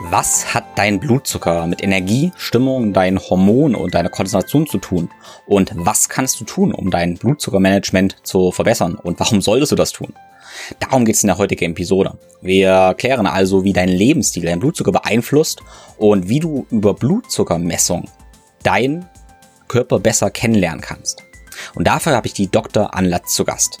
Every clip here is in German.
Was hat dein Blutzucker mit Energie, Stimmung, deinen Hormonen und deiner Konzentration zu tun? Und was kannst du tun, um dein Blutzuckermanagement zu verbessern? Und warum solltest du das tun? Darum geht es in der heutigen Episode. Wir erklären also, wie dein Lebensstil deinen Blutzucker beeinflusst und wie du über Blutzuckermessung deinen Körper besser kennenlernen kannst. Und dafür habe ich die Dr. Anlatz zu Gast.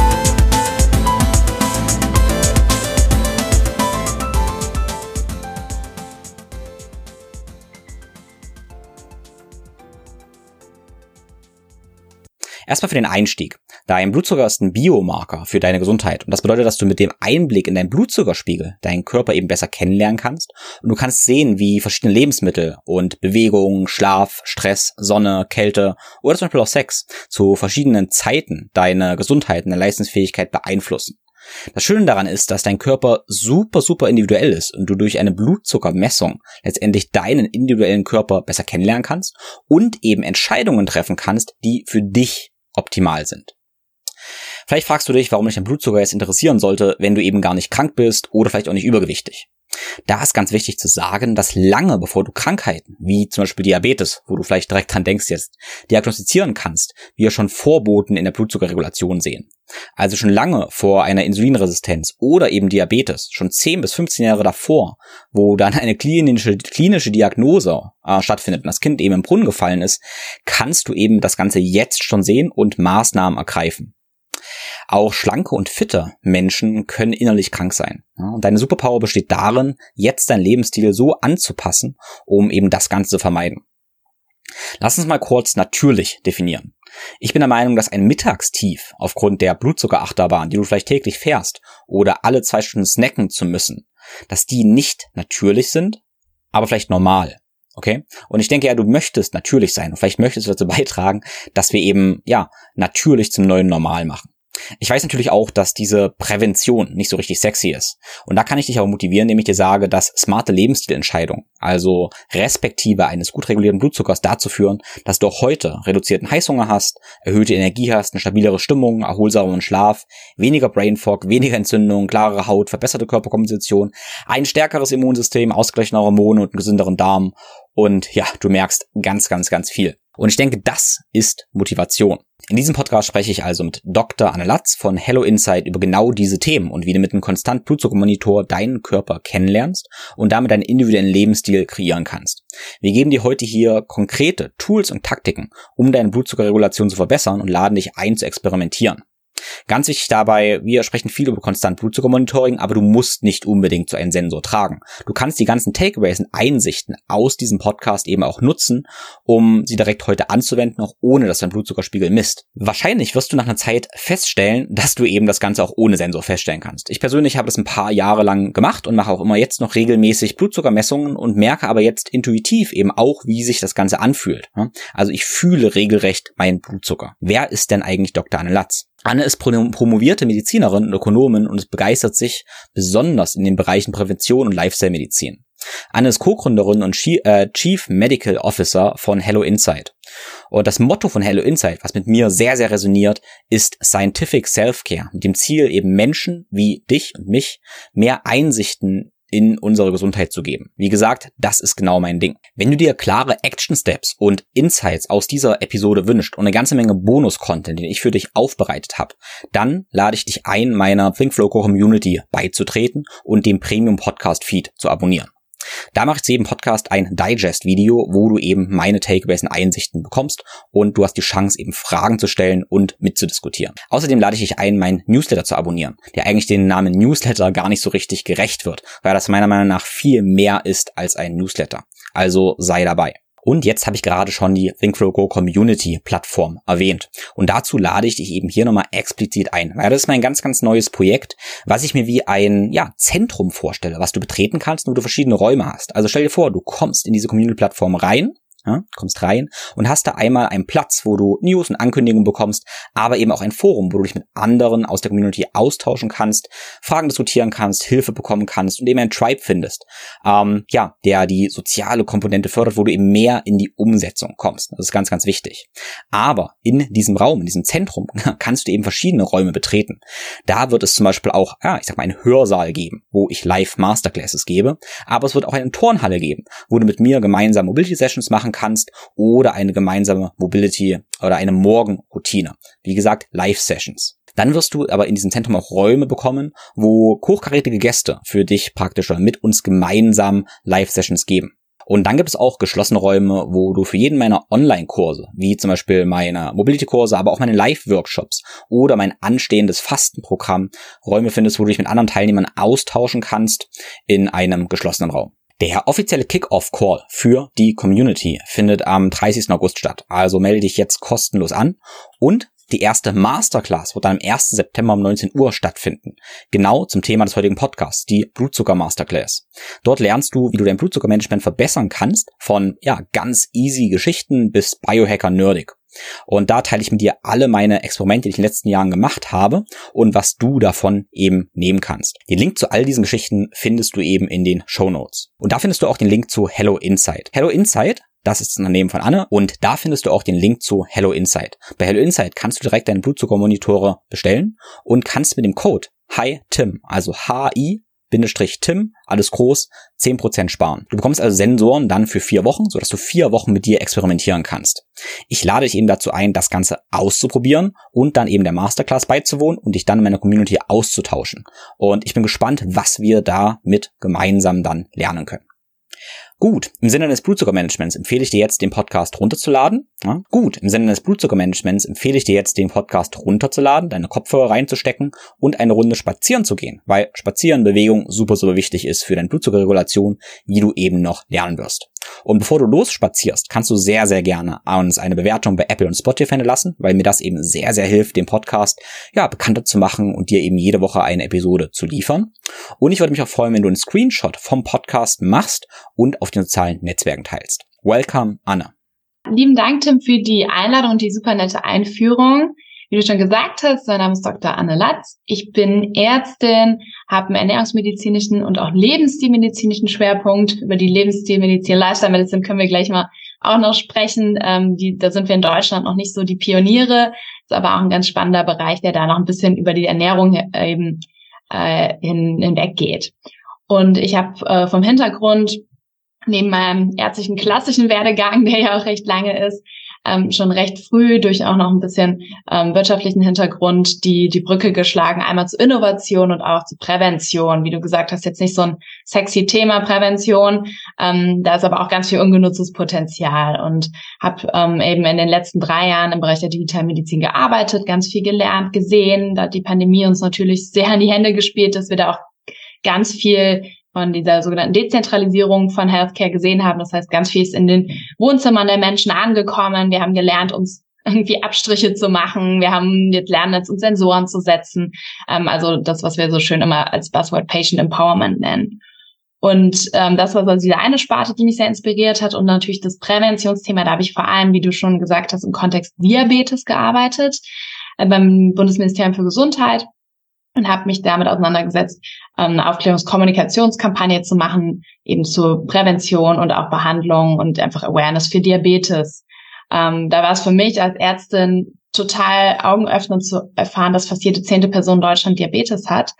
Erstmal für den Einstieg. Dein Blutzucker ist ein Biomarker für deine Gesundheit. Und das bedeutet, dass du mit dem Einblick in deinen Blutzuckerspiegel deinen Körper eben besser kennenlernen kannst. Und du kannst sehen, wie verschiedene Lebensmittel und Bewegung, Schlaf, Stress, Sonne, Kälte oder zum Beispiel auch Sex zu verschiedenen Zeiten deine Gesundheit und deine Leistungsfähigkeit beeinflussen. Das Schöne daran ist, dass dein Körper super, super individuell ist und du durch eine Blutzuckermessung letztendlich deinen individuellen Körper besser kennenlernen kannst und eben Entscheidungen treffen kannst, die für dich optimal sind. Vielleicht fragst du dich, warum dich dein Blutzucker jetzt interessieren sollte, wenn du eben gar nicht krank bist oder vielleicht auch nicht übergewichtig. Da ist ganz wichtig zu sagen, dass lange bevor du Krankheiten, wie zum Beispiel Diabetes, wo du vielleicht direkt dran denkst jetzt, diagnostizieren kannst, wir schon Vorboten in der Blutzuckerregulation sehen. Also schon lange vor einer Insulinresistenz oder eben Diabetes, schon 10 bis 15 Jahre davor, wo dann eine klinische, klinische Diagnose äh, stattfindet und das Kind eben im Brunnen gefallen ist, kannst du eben das Ganze jetzt schon sehen und Maßnahmen ergreifen. Auch schlanke und fitte Menschen können innerlich krank sein. und deine Superpower besteht darin, jetzt deinen Lebensstil so anzupassen, um eben das Ganze zu vermeiden. Lass uns mal kurz natürlich definieren. Ich bin der Meinung, dass ein Mittagstief aufgrund der Blutzuckerachterbahn, die du vielleicht täglich fährst, oder alle zwei Stunden snacken zu müssen, dass die nicht natürlich sind, aber vielleicht normal. Okay? Und ich denke ja, du möchtest natürlich sein und vielleicht möchtest du dazu beitragen, dass wir eben, ja, natürlich zum neuen Normal machen. Ich weiß natürlich auch, dass diese Prävention nicht so richtig sexy ist. Und da kann ich dich auch motivieren, indem ich dir sage, dass smarte Lebensstilentscheidungen, also respektive eines gut regulierten Blutzuckers dazu führen, dass du auch heute reduzierten Heißhunger hast, erhöhte Energie hast, eine stabilere Stimmung, erholsameren Schlaf, weniger Brain Fog, weniger Entzündung, klarere Haut, verbesserte Körperkomposition, ein stärkeres Immunsystem, ausgleichende Hormone und einen gesünderen Darm. Und ja, du merkst ganz, ganz, ganz viel. Und ich denke, das ist Motivation. In diesem Podcast spreche ich also mit Dr. Anne Latz von Hello Insight über genau diese Themen und wie du mit einem konstant Blutzuckermonitor deinen Körper kennenlernst und damit deinen individuellen Lebensstil kreieren kannst. Wir geben dir heute hier konkrete Tools und Taktiken, um deine Blutzuckerregulation zu verbessern und laden dich ein zu experimentieren. Ganz wichtig dabei, wir sprechen viel über konstant Blutzuckermonitoring, aber du musst nicht unbedingt so einen Sensor tragen. Du kannst die ganzen Takeaways und Einsichten aus diesem Podcast eben auch nutzen, um sie direkt heute anzuwenden, auch ohne dass dein Blutzuckerspiegel misst. Wahrscheinlich wirst du nach einer Zeit feststellen, dass du eben das Ganze auch ohne Sensor feststellen kannst. Ich persönlich habe das ein paar Jahre lang gemacht und mache auch immer jetzt noch regelmäßig Blutzuckermessungen und merke aber jetzt intuitiv eben auch, wie sich das Ganze anfühlt. Also ich fühle regelrecht meinen Blutzucker. Wer ist denn eigentlich Dr. Anne Latz? Anne ist promovierte Medizinerin und Ökonomin und begeistert sich besonders in den Bereichen Prävention und Lifestyle-Medizin. Anne ist Co-Gründerin und äh, Chief Medical Officer von Hello Insight. Und das Motto von Hello Insight, was mit mir sehr, sehr resoniert, ist Scientific Self-Care, mit dem Ziel eben Menschen wie dich und mich mehr Einsichten in unsere Gesundheit zu geben. Wie gesagt, das ist genau mein Ding. Wenn du dir klare Action Steps und Insights aus dieser Episode wünscht und eine ganze Menge Bonus-Content, den ich für dich aufbereitet habe, dann lade ich dich ein, meiner ThinkFlow Community beizutreten und dem Premium Podcast Feed zu abonnieren. Da mache ich zu jedem Podcast ein Digest-Video, wo du eben meine Takeaways und Einsichten bekommst und du hast die Chance, eben Fragen zu stellen und mitzudiskutieren. Außerdem lade ich dich ein, meinen Newsletter zu abonnieren, der eigentlich den Namen Newsletter gar nicht so richtig gerecht wird, weil das meiner Meinung nach viel mehr ist als ein Newsletter. Also sei dabei. Und jetzt habe ich gerade schon die ThinkFlow Community Plattform erwähnt. Und dazu lade ich dich eben hier nochmal explizit ein. Weil das ist mein ganz, ganz neues Projekt, was ich mir wie ein ja, Zentrum vorstelle, was du betreten kannst wo du verschiedene Räume hast. Also stell dir vor, du kommst in diese Community Plattform rein Ja, kommst rein und hast da einmal einen Platz, wo du News und Ankündigungen bekommst, aber eben auch ein Forum, wo du dich mit anderen aus der Community austauschen kannst, Fragen diskutieren kannst, Hilfe bekommen kannst und eben ein Tribe findest, ähm, ja, der die soziale Komponente fördert, wo du eben mehr in die Umsetzung kommst. Das ist ganz, ganz wichtig. Aber in diesem Raum, in diesem Zentrum, kannst du eben verschiedene Räume betreten. Da wird es zum Beispiel auch, ja, ich sag mal, einen Hörsaal geben, wo ich live Masterclasses gebe, aber es wird auch eine Turnhalle geben, wo du mit mir gemeinsam Mobility Sessions machen kannst oder eine gemeinsame Mobility oder eine Morgenroutine. Wie gesagt, Live Sessions. Dann wirst du aber in diesem Zentrum auch Räume bekommen, wo hochkarätige Gäste für dich praktisch mit uns gemeinsam Live-Sessions geben. Und dann gibt es auch geschlossene Räume, wo du für jeden meiner Online-Kurse, wie zum Beispiel meine Mobility-Kurse, aber auch meine Live-Workshops oder mein anstehendes Fastenprogramm, Räume findest, wo du dich mit anderen Teilnehmern austauschen kannst in einem geschlossenen Raum. Der offizielle Kick-Off-Call für die Community findet am 30. August statt. Also melde dich jetzt kostenlos an und die erste Masterclass wird dann am 1. September um 19 Uhr stattfinden. Genau zum Thema des heutigen Podcasts, die Blutzucker Masterclass. Dort lernst du, wie du dein Blutzuckermanagement verbessern kannst, von ja, ganz easy Geschichten bis Biohacker nerdig. Und da teile ich mit dir alle meine Experimente, die ich in den letzten Jahren gemacht habe und was du davon eben nehmen kannst. Den Link zu all diesen Geschichten findest du eben in den Show Notes. Und da findest du auch den Link zu Hello Insight. Hello Insight das ist das Unternehmen von Anne und da findest du auch den Link zu Hello Insight. Bei Hello Insight kannst du direkt deine Blutzuckermonitore bestellen und kannst mit dem Code HITIM, also HI Tim, alles groß, 10% sparen. Du bekommst also Sensoren dann für vier Wochen, sodass du vier Wochen mit dir experimentieren kannst. Ich lade dich eben dazu ein, das Ganze auszuprobieren und dann eben der Masterclass beizuwohnen und dich dann in meiner Community auszutauschen. Und ich bin gespannt, was wir da mit gemeinsam dann lernen können. Gut, im Sinne des Blutzuckermanagements empfehle ich dir jetzt, den Podcast runterzuladen. Ja, gut, im Sinne des Blutzuckermanagements empfehle ich dir jetzt, den Podcast runterzuladen, deine Kopfhörer reinzustecken und eine Runde spazieren zu gehen, weil Spazieren, Bewegung super, super wichtig ist für deine Blutzuckerregulation, wie du eben noch lernen wirst. Und bevor du losspazierst, kannst du sehr, sehr gerne uns eine Bewertung bei Apple und Spotify lassen, weil mir das eben sehr, sehr hilft, den Podcast ja bekannter zu machen und dir eben jede Woche eine Episode zu liefern. Und ich würde mich auch freuen, wenn du einen Screenshot vom Podcast machst und auf den sozialen Netzwerken teilst. Welcome, Anna. Lieben Dank, Tim, für die Einladung und die super nette Einführung. Wie du schon gesagt hast, mein Name ist Dr. Anne Latz. Ich bin Ärztin, habe einen ernährungsmedizinischen und auch lebensstilmedizinischen Schwerpunkt. Über die Lebensstilmedizin, Lifestyle Medicine können wir gleich mal auch noch sprechen. Ähm, die, da sind wir in Deutschland noch nicht so die Pioniere. Ist aber auch ein ganz spannender Bereich, der da noch ein bisschen über die Ernährung eben äh, hin, hinweg geht. Und ich habe äh, vom Hintergrund neben meinem ärztlichen klassischen Werdegang, der ja auch recht lange ist, ähm, schon recht früh durch auch noch ein bisschen ähm, wirtschaftlichen Hintergrund die, die Brücke geschlagen, einmal zu Innovation und auch zu Prävention. Wie du gesagt hast, jetzt nicht so ein sexy Thema Prävention, ähm, da ist aber auch ganz viel ungenutztes Potenzial und habe ähm, eben in den letzten drei Jahren im Bereich der Digitalmedizin gearbeitet, ganz viel gelernt, gesehen, da hat die Pandemie uns natürlich sehr in die Hände gespielt, dass wir da auch ganz viel von dieser sogenannten Dezentralisierung von Healthcare gesehen haben. Das heißt, ganz viel ist in den Wohnzimmern der Menschen angekommen. Wir haben gelernt, uns irgendwie Abstriche zu machen. Wir haben jetzt lernen, jetzt uns Sensoren zu setzen. Ähm, also das, was wir so schön immer als Buzzword Patient Empowerment nennen. Und ähm, das war so diese eine Sparte, die mich sehr inspiriert hat. Und natürlich das Präventionsthema, da habe ich vor allem, wie du schon gesagt hast, im Kontext Diabetes gearbeitet, äh, beim Bundesministerium für Gesundheit und habe mich damit auseinandergesetzt, eine Aufklärungskommunikationskampagne zu machen, eben zur Prävention und auch Behandlung und einfach Awareness für Diabetes. Ähm, da war es für mich als Ärztin total augenöffnend zu erfahren, dass fast jede zehnte Person in Deutschland Diabetes hat.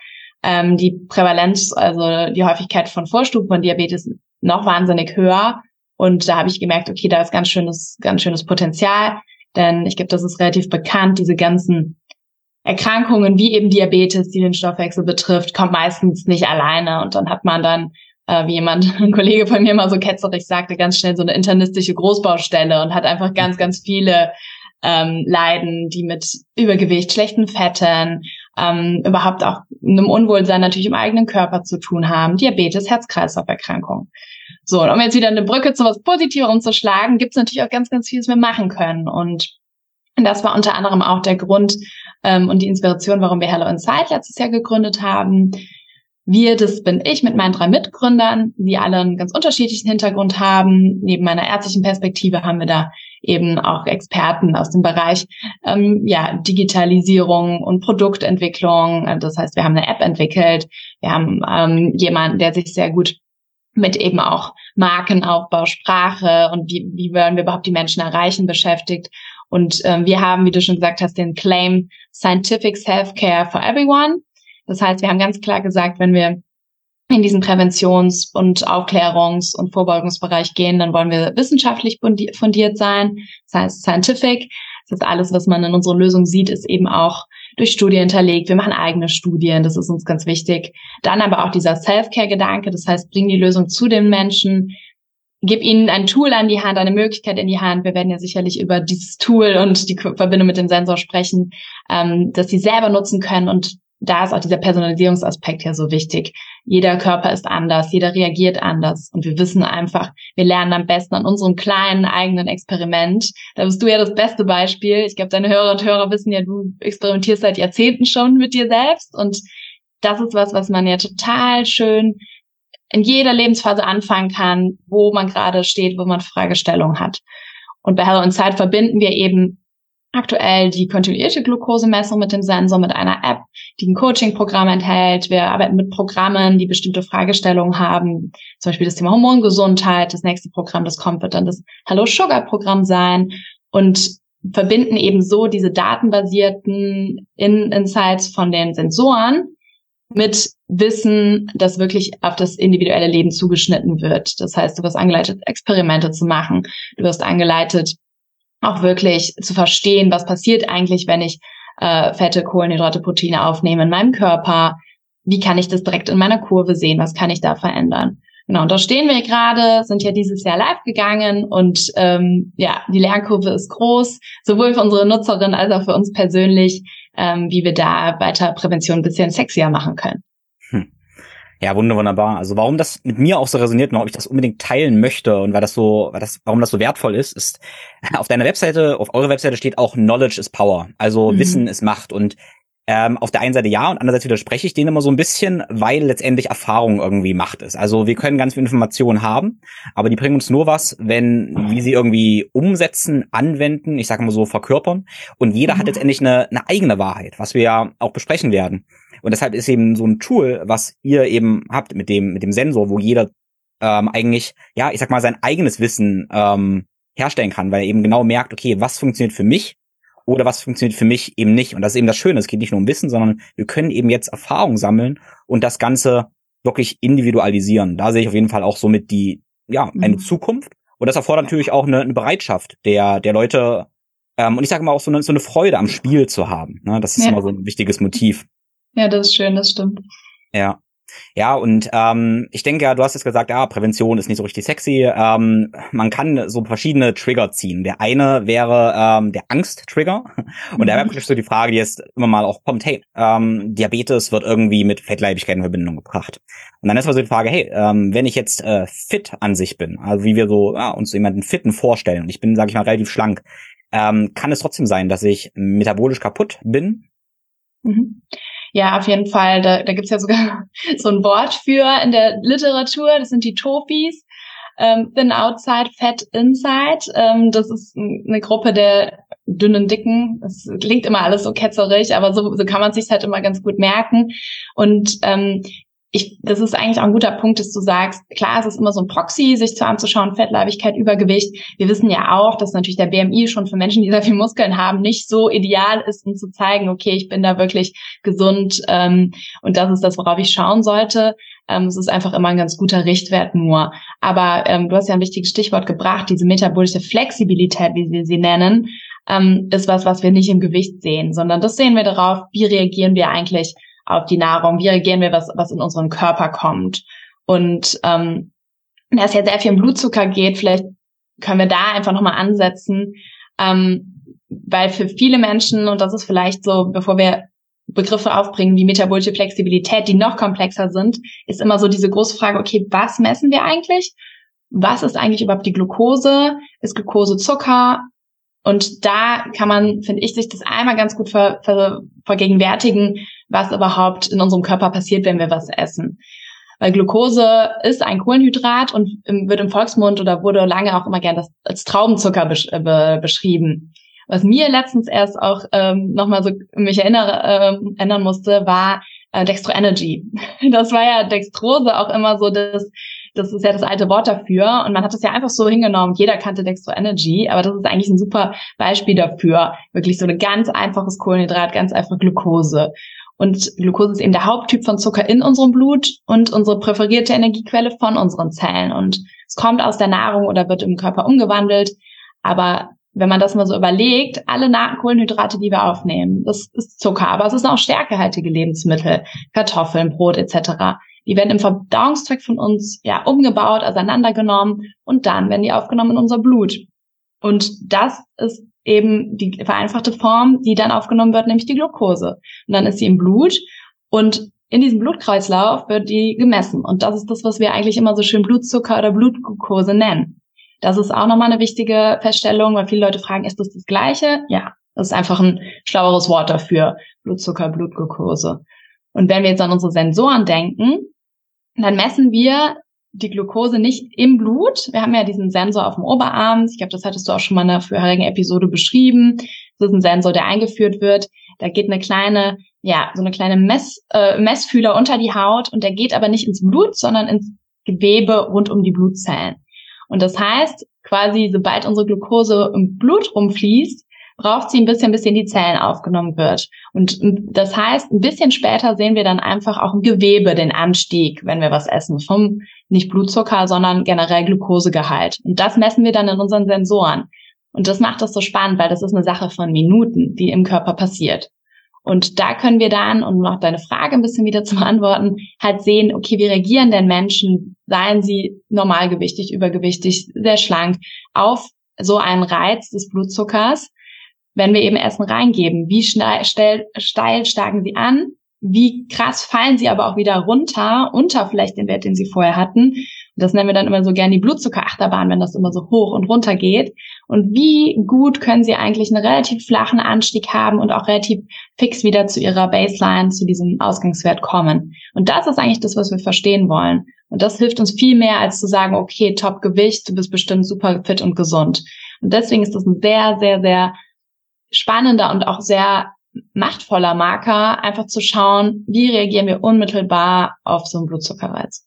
Ähm, die Prävalenz, also die Häufigkeit von Vorstufen von Diabetes noch wahnsinnig höher. Und da habe ich gemerkt, okay, da ist ganz schönes, ganz schönes Potenzial. Denn ich glaube, das ist relativ bekannt, diese ganzen Erkrankungen wie eben Diabetes, die den Stoffwechsel betrifft, kommt meistens nicht alleine und dann hat man dann, äh, wie jemand, ein Kollege von mir mal so ketzerig sagte, ganz schnell so eine internistische Großbaustelle und hat einfach ganz, ganz viele ähm, Leiden, die mit Übergewicht, schlechten Fetten, ähm, überhaupt auch einem Unwohlsein natürlich im eigenen Körper zu tun haben, Diabetes, Herz-Kreislauf-Erkrankungen. So, und um jetzt wieder eine Brücke zu was Positiverem zu schlagen, gibt es natürlich auch ganz, ganz viel, was wir machen können. Und das war unter anderem auch der Grund ähm, und die Inspiration, warum wir Hello Inside letztes Jahr gegründet haben. Wir, das bin ich mit meinen drei Mitgründern, die alle einen ganz unterschiedlichen Hintergrund haben. Neben meiner ärztlichen Perspektive haben wir da eben auch Experten aus dem Bereich ähm, ja, Digitalisierung und Produktentwicklung. Das heißt, wir haben eine App entwickelt. Wir haben ähm, jemanden, der sich sehr gut mit eben auch Markenaufbau, Sprache und wie, wie wollen wir überhaupt die Menschen erreichen beschäftigt. Und ähm, wir haben, wie du schon gesagt hast, den Claim Scientific Self-Care for Everyone. Das heißt, wir haben ganz klar gesagt, wenn wir in diesen Präventions- und Aufklärungs- und Vorbeugungsbereich gehen, dann wollen wir wissenschaftlich fundiert sein. Das heißt, scientific. Das ist alles, was man in unserer Lösung sieht, ist eben auch durch Studien hinterlegt. Wir machen eigene Studien, das ist uns ganz wichtig. Dann aber auch dieser Self-Care-Gedanke, das heißt, bring die Lösung zu den Menschen, gib ihnen ein Tool an die Hand, eine Möglichkeit in die Hand. Wir werden ja sicherlich über dieses Tool und die Verbindung mit dem Sensor sprechen, ähm, dass sie selber nutzen können und da ist auch dieser Personalisierungsaspekt ja so wichtig. Jeder Körper ist anders, jeder reagiert anders und wir wissen einfach, wir lernen am besten an unserem kleinen eigenen Experiment. Da bist du ja das beste Beispiel. Ich glaube, deine Hörer und Hörer wissen ja, du experimentierst seit Jahrzehnten schon mit dir selbst und das ist was, was man ja total schön in jeder Lebensphase anfangen kann, wo man gerade steht, wo man Fragestellungen hat. Und bei Hello Insight verbinden wir eben aktuell die kontinuierte Glukosemessung mit dem Sensor, mit einer App, die ein Coaching-Programm enthält. Wir arbeiten mit Programmen, die bestimmte Fragestellungen haben. Zum Beispiel das Thema Hormongesundheit. Das nächste Programm, das kommt, wird dann das Hello Sugar Programm sein und verbinden eben so diese datenbasierten In Insights von den Sensoren mit Wissen, das wirklich auf das individuelle Leben zugeschnitten wird. Das heißt, du wirst angeleitet, Experimente zu machen. Du wirst angeleitet, auch wirklich zu verstehen, was passiert eigentlich, wenn ich äh, Fette, Kohlenhydrate, Proteine aufnehme in meinem Körper. Wie kann ich das direkt in meiner Kurve sehen? Was kann ich da verändern? Genau, und da stehen wir gerade, sind ja dieses Jahr live gegangen und ähm, ja, die Lernkurve ist groß, sowohl für unsere Nutzerinnen als auch für uns persönlich, ähm, wie wir da weiter Prävention ein bisschen sexier machen können. Ja, wunderbar. Also warum das mit mir auch so resoniert und warum ich das unbedingt teilen möchte und weil das so, weil das, warum das so wertvoll ist, ist, auf deiner Webseite, auf eurer Webseite steht auch Knowledge is Power. Also mhm. Wissen ist Macht. Und ähm, auf der einen Seite ja und andererseits widerspreche ich denen immer so ein bisschen, weil letztendlich Erfahrung irgendwie Macht ist. Also wir können ganz viel Informationen haben, aber die bringen uns nur was, wenn wir sie irgendwie umsetzen, anwenden, ich sage mal so verkörpern. Und jeder mhm. hat letztendlich eine, eine eigene Wahrheit, was wir ja auch besprechen werden. Und deshalb ist eben so ein Tool, was ihr eben habt mit dem, mit dem Sensor, wo jeder ähm, eigentlich, ja, ich sag mal, sein eigenes Wissen ähm, herstellen kann, weil er eben genau merkt, okay, was funktioniert für mich oder was funktioniert für mich eben nicht. Und das ist eben das Schöne. Es geht nicht nur um Wissen, sondern wir können eben jetzt Erfahrung sammeln und das Ganze wirklich individualisieren. Da sehe ich auf jeden Fall auch somit die, ja, eine mhm. Zukunft. Und das erfordert natürlich auch eine, eine Bereitschaft der, der Leute, ähm, und ich sage mal auch so eine, so eine Freude am Spiel zu haben. Ne? Das ist ja. immer so ein wichtiges Motiv. Ja, das ist schön, das stimmt. Ja. Ja, und ähm, ich denke ja, du hast jetzt gesagt, ja, Prävention ist nicht so richtig sexy. Ähm, man kann so verschiedene Trigger ziehen. Der eine wäre ähm, der Angst-Trigger. Und mhm. da wäre wirklich so die Frage, die jetzt immer mal auch kommt, hey, ähm, Diabetes wird irgendwie mit Fettleibigkeit in Verbindung gebracht. Und dann ist also die Frage, hey, ähm, wenn ich jetzt äh, fit an sich bin, also wie wir so ja, uns jemanden fitten vorstellen, und ich bin, sage ich mal, relativ schlank, ähm, kann es trotzdem sein, dass ich metabolisch kaputt bin? Mhm. Ja, auf jeden Fall. Da, da gibt's ja sogar so ein Wort für in der Literatur. Das sind die Topis. Ähm, thin Outside, Fat Inside. Ähm, das ist eine Gruppe der dünnen Dicken. Das klingt immer alles so ketzerig, aber so, so kann man sich halt immer ganz gut merken. Und ähm, ich, das ist eigentlich auch ein guter Punkt, dass du sagst, klar, es ist immer so ein Proxy, sich zu anzuschauen, Fettleibigkeit, Übergewicht. Wir wissen ja auch, dass natürlich der BMI schon für Menschen, die sehr viel Muskeln haben, nicht so ideal ist, um zu zeigen, okay, ich bin da wirklich gesund ähm, und das ist das, worauf ich schauen sollte. Ähm, es ist einfach immer ein ganz guter Richtwert nur. Aber ähm, du hast ja ein wichtiges Stichwort gebracht, diese metabolische Flexibilität, wie wir sie nennen, ähm, ist was, was wir nicht im Gewicht sehen, sondern das sehen wir darauf, wie reagieren wir eigentlich auf die Nahrung, wie reagieren wir, was, was in unseren Körper kommt. Und ähm, da es ja sehr viel um Blutzucker geht, vielleicht können wir da einfach nochmal ansetzen, ähm, weil für viele Menschen, und das ist vielleicht so, bevor wir Begriffe aufbringen wie metabolische Flexibilität, die noch komplexer sind, ist immer so diese große Frage, okay, was messen wir eigentlich? Was ist eigentlich überhaupt die Glucose? Ist Glucose Zucker? Und da kann man, finde ich, sich das einmal ganz gut ver, ver, vergegenwärtigen, was überhaupt in unserem Körper passiert, wenn wir was essen. Weil Glucose ist ein Kohlenhydrat und wird im Volksmund oder wurde lange auch immer gern als Traubenzucker besch be beschrieben. Was mir letztens erst auch ähm, nochmal so mich erinnere, ähm, ändern musste, war äh, Dextro Energy. Das war ja Dextrose auch immer so das, das ist ja das alte Wort dafür. Und man hat das ja einfach so hingenommen. Jeder kannte Dextro Energy, aber das ist eigentlich ein super Beispiel dafür. Wirklich so ein ganz einfaches Kohlenhydrat, ganz einfach Glucose. Und Glucose ist eben der Haupttyp von Zucker in unserem Blut und unsere präferierte Energiequelle von unseren Zellen. Und es kommt aus der Nahrung oder wird im Körper umgewandelt. Aber wenn man das mal so überlegt, alle Kohlenhydrate, die wir aufnehmen, das ist Zucker, aber es ist auch stärkehaltige Lebensmittel, Kartoffeln, Brot etc. Die werden im Verdauungstrakt von uns ja umgebaut, auseinandergenommen und dann werden die aufgenommen in unser Blut. Und das ist eben die vereinfachte Form, die dann aufgenommen wird, nämlich die Glucose. Und dann ist sie im Blut und in diesem Blutkreislauf wird die gemessen. Und das ist das, was wir eigentlich immer so schön Blutzucker oder Blutglucose nennen. Das ist auch nochmal eine wichtige Feststellung, weil viele Leute fragen, ist das das Gleiche? Ja, das ist einfach ein schlaueres Wort dafür. Blutzucker, Blutglucose. Und wenn wir jetzt an unsere Sensoren denken, dann messen wir die Glucose nicht im Blut. Wir haben ja diesen Sensor auf dem Oberarm. Ich glaube, das hattest du auch schon mal in einer vorherigen Episode beschrieben. Das ist ein Sensor, der eingeführt wird. Da geht eine kleine, ja, so eine kleine Mess, äh, Messfühler unter die Haut und der geht aber nicht ins Blut, sondern ins Gewebe rund um die Blutzellen. Und das heißt, quasi, sobald unsere Glucose im Blut rumfließt, braucht sie ein bisschen, bis in die Zellen aufgenommen wird. Und das heißt, ein bisschen später sehen wir dann einfach auch im Gewebe den Anstieg, wenn wir was essen, vom nicht Blutzucker, sondern generell Glukosegehalt. Und das messen wir dann in unseren Sensoren. Und das macht das so spannend, weil das ist eine Sache von Minuten, die im Körper passiert. Und da können wir dann, um noch deine Frage ein bisschen wieder zu beantworten, halt sehen, okay, wie reagieren denn Menschen, seien sie normalgewichtig, übergewichtig, sehr schlank, auf so einen Reiz des Blutzuckers, wenn wir eben Essen reingeben. Wie steil, steil steigen sie an? Wie krass fallen sie aber auch wieder runter, unter vielleicht den Wert, den sie vorher hatten? Das nennen wir dann immer so gern die Blutzuckerachterbahn, wenn das immer so hoch und runter geht. Und wie gut können sie eigentlich einen relativ flachen Anstieg haben und auch relativ fix wieder zu ihrer Baseline, zu diesem Ausgangswert kommen. Und das ist eigentlich das, was wir verstehen wollen. Und das hilft uns viel mehr, als zu sagen, okay, Top-Gewicht, du bist bestimmt super fit und gesund. Und deswegen ist das ein sehr, sehr, sehr spannender und auch sehr machtvoller Marker, einfach zu schauen, wie reagieren wir unmittelbar auf so einen Blutzuckerreiz.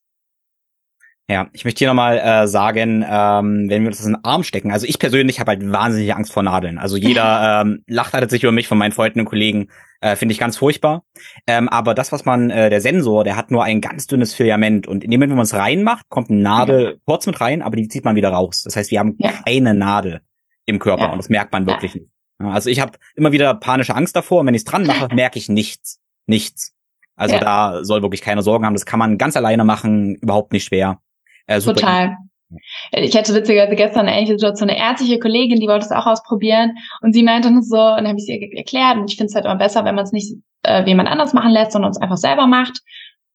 Ja, ich möchte hier nochmal äh, sagen, ähm, wenn wir uns das in den Arm stecken, also ich persönlich habe halt wahnsinnige Angst vor Nadeln. Also jeder ähm, lacht halt sich über mich von meinen Freunden und Kollegen, äh, finde ich ganz furchtbar. Ähm, aber das, was man, äh, der Sensor, der hat nur ein ganz dünnes Filament und in dem Moment, wenn man es reinmacht, kommt eine Nadel ja. kurz mit rein, aber die zieht man wieder raus. Das heißt, wir haben ja. keine Nadel im Körper ja. und das merkt man wirklich nicht. Also ich habe immer wieder panische Angst davor und wenn ich es dran mache, merke ich nichts. Nichts. Also da soll wirklich keine Sorgen haben. Das kann man ganz alleine machen, überhaupt nicht schwer. Äh, Total. Ich hatte witzigerweise gestern eine ähnliche Situation, eine ärztliche Kollegin, die wollte es auch ausprobieren und sie meinte nur so, und dann habe ich sie ihr erklärt und ich finde es halt immer besser, wenn man es nicht äh, jemand anders machen lässt, sondern es einfach selber macht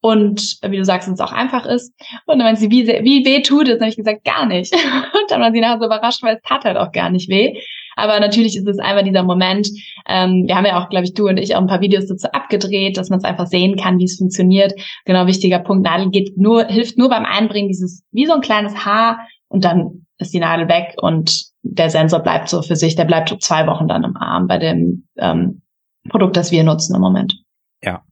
und wie du sagst, es auch einfach ist. Und dann meinte sie, wie, wie weh tut es? Und dann habe ich gesagt, gar nicht. Und dann war sie nachher so überrascht, weil es tat halt auch gar nicht weh. Aber natürlich ist es einfach dieser Moment. Ähm, wir haben ja auch, glaube ich, du und ich auch ein paar Videos dazu abgedreht, dass man es einfach sehen kann, wie es funktioniert. Genau, wichtiger Punkt. Nadel geht nur, hilft nur beim Einbringen dieses, wie so ein kleines Haar und dann ist die Nadel weg und der Sensor bleibt so für sich. Der bleibt zwei Wochen dann im Arm bei dem ähm, Produkt, das wir nutzen im Moment. Ja,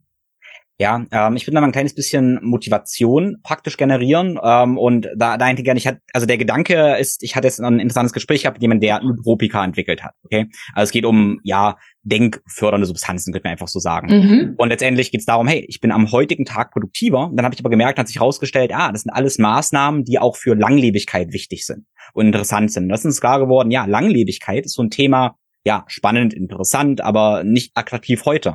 ja, ähm, ich würde da mal ein kleines bisschen Motivation praktisch generieren ähm, und da, da hätte gerne, ich hatte, also der Gedanke ist, ich hatte jetzt ein interessantes Gespräch gehabt mit jemandem, der Nootropica entwickelt hat, okay? Also es geht um, ja, denkfördernde Substanzen, könnte man einfach so sagen. Mhm. Und letztendlich geht es darum, hey, ich bin am heutigen Tag produktiver. Dann habe ich aber gemerkt, hat sich herausgestellt, ah, das sind alles Maßnahmen, die auch für Langlebigkeit wichtig sind und interessant sind. Das ist uns klar geworden, ja, Langlebigkeit ist so ein Thema, ja, spannend, interessant, aber nicht attraktiv heute.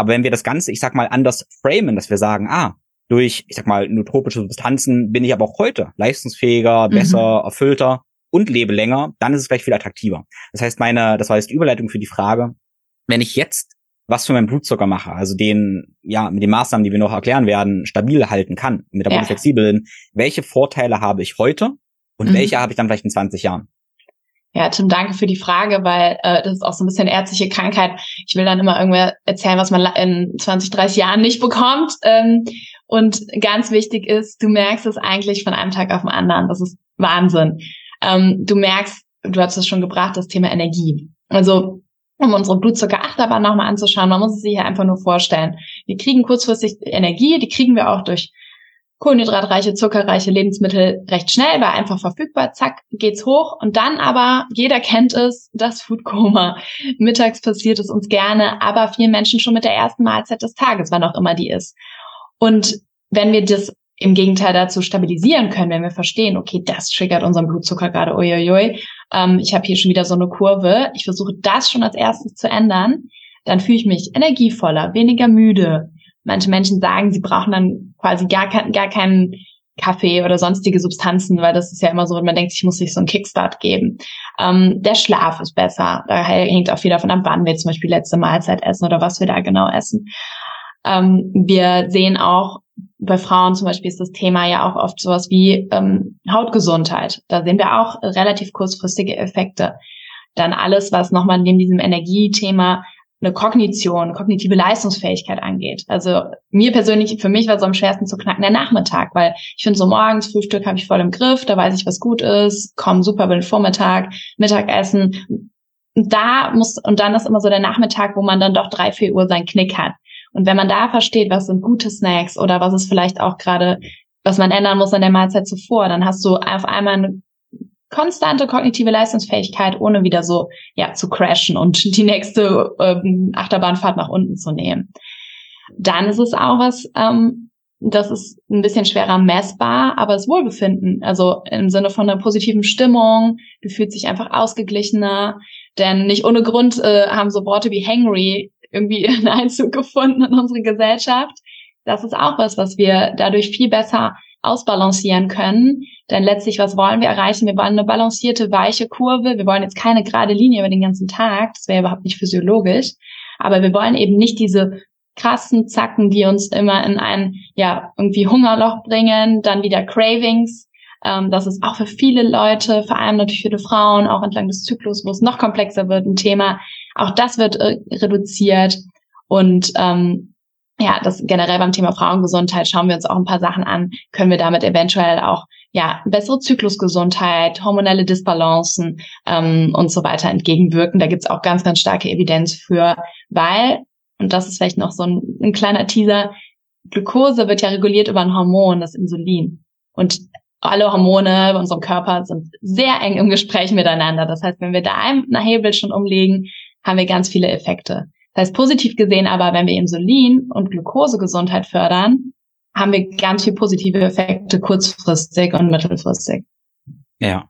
Aber wenn wir das Ganze, ich sag mal, anders framen, dass wir sagen, ah, durch, ich sag mal, nootropische Substanzen bin ich aber auch heute leistungsfähiger, mhm. besser, erfüllter und lebe länger, dann ist es gleich viel attraktiver. Das heißt, meine, das war jetzt die Überleitung für die Frage, wenn ich jetzt was für meinen Blutzucker mache, also den, ja, mit den Maßnahmen, die wir noch erklären werden, stabil halten kann, mit der ja. flexibel welche Vorteile habe ich heute und mhm. welche habe ich dann vielleicht in 20 Jahren? Ja, Tim, danke für die Frage, weil äh, das ist auch so ein bisschen ärztliche Krankheit. Ich will dann immer irgendwer erzählen, was man in 20, 30 Jahren nicht bekommt. Ähm, und ganz wichtig ist, du merkst es eigentlich von einem Tag auf den anderen. Das ist Wahnsinn. Ähm, du merkst, du hast es schon gebracht, das Thema Energie. Also um unsere Blutzuckerachterbahn nochmal anzuschauen, man muss es sich hier einfach nur vorstellen. Wir kriegen kurzfristig Energie, die kriegen wir auch durch kohlenhydratreiche, zuckerreiche Lebensmittel recht schnell, weil einfach verfügbar, zack, geht's hoch. Und dann aber, jeder kennt es, das Foodkoma. Mittags passiert es uns gerne, aber vielen Menschen schon mit der ersten Mahlzeit des Tages, wann auch immer die ist. Und wenn wir das im Gegenteil dazu stabilisieren können, wenn wir verstehen, okay, das triggert unseren Blutzucker gerade, uiuiui, ähm, ich habe hier schon wieder so eine Kurve, ich versuche das schon als erstes zu ändern, dann fühle ich mich energievoller, weniger müde, Manche Menschen sagen, sie brauchen dann quasi gar, kein, gar keinen Kaffee oder sonstige Substanzen, weil das ist ja immer so, wenn man denkt, ich muss sich so einen Kickstart geben. Ähm, der Schlaf ist besser. Da hängt auch wieder davon ab, wann wir zum Beispiel letzte Mahlzeit essen oder was wir da genau essen. Ähm, wir sehen auch, bei Frauen zum Beispiel ist das Thema ja auch oft sowas wie ähm, Hautgesundheit. Da sehen wir auch relativ kurzfristige Effekte. Dann alles, was nochmal neben diesem Energiethema eine Kognition, kognitive Leistungsfähigkeit angeht. Also mir persönlich, für mich war so am schwersten zu knacken der Nachmittag, weil ich finde so morgens Frühstück habe ich voll im Griff, da weiß ich, was gut ist, komme super über den Vormittag, Mittagessen. Da muss, und dann ist immer so der Nachmittag, wo man dann doch drei, vier Uhr seinen Knick hat. Und wenn man da versteht, was sind gute Snacks oder was ist vielleicht auch gerade, was man ändern muss an der Mahlzeit zuvor, dann hast du auf einmal eine konstante kognitive Leistungsfähigkeit, ohne wieder so ja zu crashen und die nächste ähm, Achterbahnfahrt nach unten zu nehmen. Dann ist es auch was, ähm, das ist ein bisschen schwerer messbar, aber das Wohlbefinden, also im Sinne von einer positiven Stimmung, du fühlst dich einfach ausgeglichener, denn nicht ohne Grund äh, haben so Worte wie hangry irgendwie einen Einzug gefunden in unsere Gesellschaft. Das ist auch was, was wir dadurch viel besser ausbalancieren können. Denn letztlich, was wollen wir erreichen? Wir wollen eine balancierte, weiche Kurve. Wir wollen jetzt keine gerade Linie über den ganzen Tag. Das wäre überhaupt nicht physiologisch. Aber wir wollen eben nicht diese krassen Zacken, die uns immer in ein, ja, irgendwie Hungerloch bringen, dann wieder Cravings. Ähm, das ist auch für viele Leute, vor allem natürlich für die Frauen, auch entlang des Zyklus, wo es noch komplexer wird, ein Thema. Auch das wird äh, reduziert. Und ähm, ja, das generell beim Thema Frauengesundheit schauen wir uns auch ein paar Sachen an, können wir damit eventuell auch ja bessere Zyklusgesundheit, hormonelle Disbalancen ähm, und so weiter entgegenwirken. Da gibt's auch ganz, ganz starke Evidenz für, weil, und das ist vielleicht noch so ein, ein kleiner Teaser, Glucose wird ja reguliert über ein Hormon, das Insulin. Und alle Hormone in unserem Körper sind sehr eng im Gespräch miteinander. Das heißt, wenn wir da einen Hebel schon umlegen, haben wir ganz viele Effekte. Das heißt, positiv gesehen aber, wenn wir Insulin und Glukosegesundheit fördern, haben wir ganz viel positive Effekte kurzfristig und mittelfristig. Ja.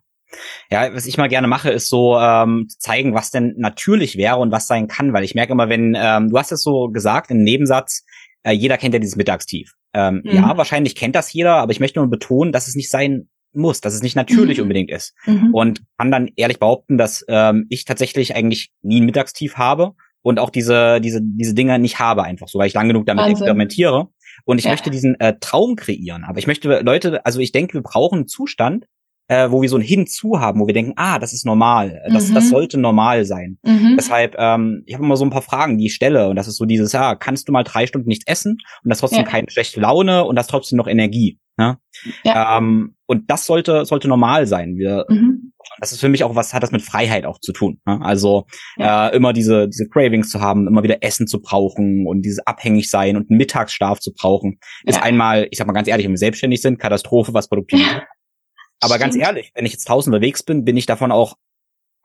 Ja, was ich mal gerne mache, ist so ähm, zeigen, was denn natürlich wäre und was sein kann, weil ich merke immer, wenn ähm, du hast es so gesagt im Nebensatz, äh, jeder kennt ja dieses Mittagstief. Ähm, mhm. Ja, wahrscheinlich kennt das jeder, aber ich möchte nur betonen, dass es nicht sein muss, dass es nicht natürlich mhm. unbedingt ist. Mhm. Und kann dann ehrlich behaupten, dass ähm, ich tatsächlich eigentlich nie ein Mittagstief habe und auch diese, diese, diese Dinge nicht habe einfach so, weil ich lang genug damit Wahnsinn. experimentiere. Und ich ja. möchte diesen äh, Traum kreieren. Aber ich möchte Leute, also ich denke, wir brauchen einen Zustand, äh, wo wir so ein Hinzu haben, wo wir denken, ah, das ist normal, das, mhm. das sollte normal sein. Mhm. Deshalb, ähm, ich habe immer so ein paar Fragen, die ich stelle und das ist so dieses, ja, kannst du mal drei Stunden nichts essen und das trotzdem ja. keine schlechte Laune und das trotzdem noch Energie. Ne? Ja. Ähm, und das sollte sollte normal sein. Wir, mhm. Das ist für mich auch was hat das mit Freiheit auch zu tun. Ne? Also ja. äh, immer diese diese Cravings zu haben, immer wieder Essen zu brauchen und dieses abhängig sein und Mittagsschlaf zu brauchen, ist ja. einmal, ich sag mal ganz ehrlich, wenn wir selbstständig sind, Katastrophe, was produktiv. Ja. Aber Stimmt. ganz ehrlich, wenn ich jetzt tausend unterwegs bin, bin ich davon auch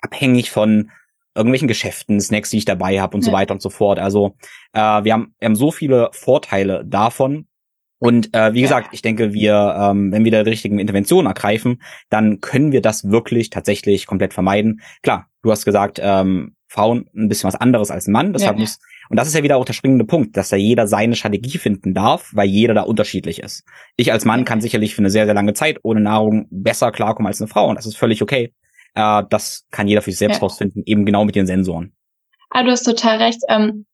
abhängig von irgendwelchen Geschäften, Snacks, die ich dabei habe und ja. so weiter und so fort. Also äh, wir, haben, wir haben so viele Vorteile davon. Und äh, wie gesagt, ich denke, wir, ähm, wenn wir da die richtigen Interventionen ergreifen, dann können wir das wirklich tatsächlich komplett vermeiden. Klar, du hast gesagt, ähm, Frauen ein bisschen was anderes als ein Mann. Deshalb ja. muss und das ist ja wieder auch der springende Punkt, dass da jeder seine Strategie finden darf, weil jeder da unterschiedlich ist. Ich als Mann kann sicherlich für eine sehr, sehr lange Zeit ohne Nahrung besser klarkommen als eine Frau und das ist völlig okay. Äh, das kann jeder für sich selbst ja. rausfinden, eben genau mit den Sensoren. Ah, du hast total recht. Ähm,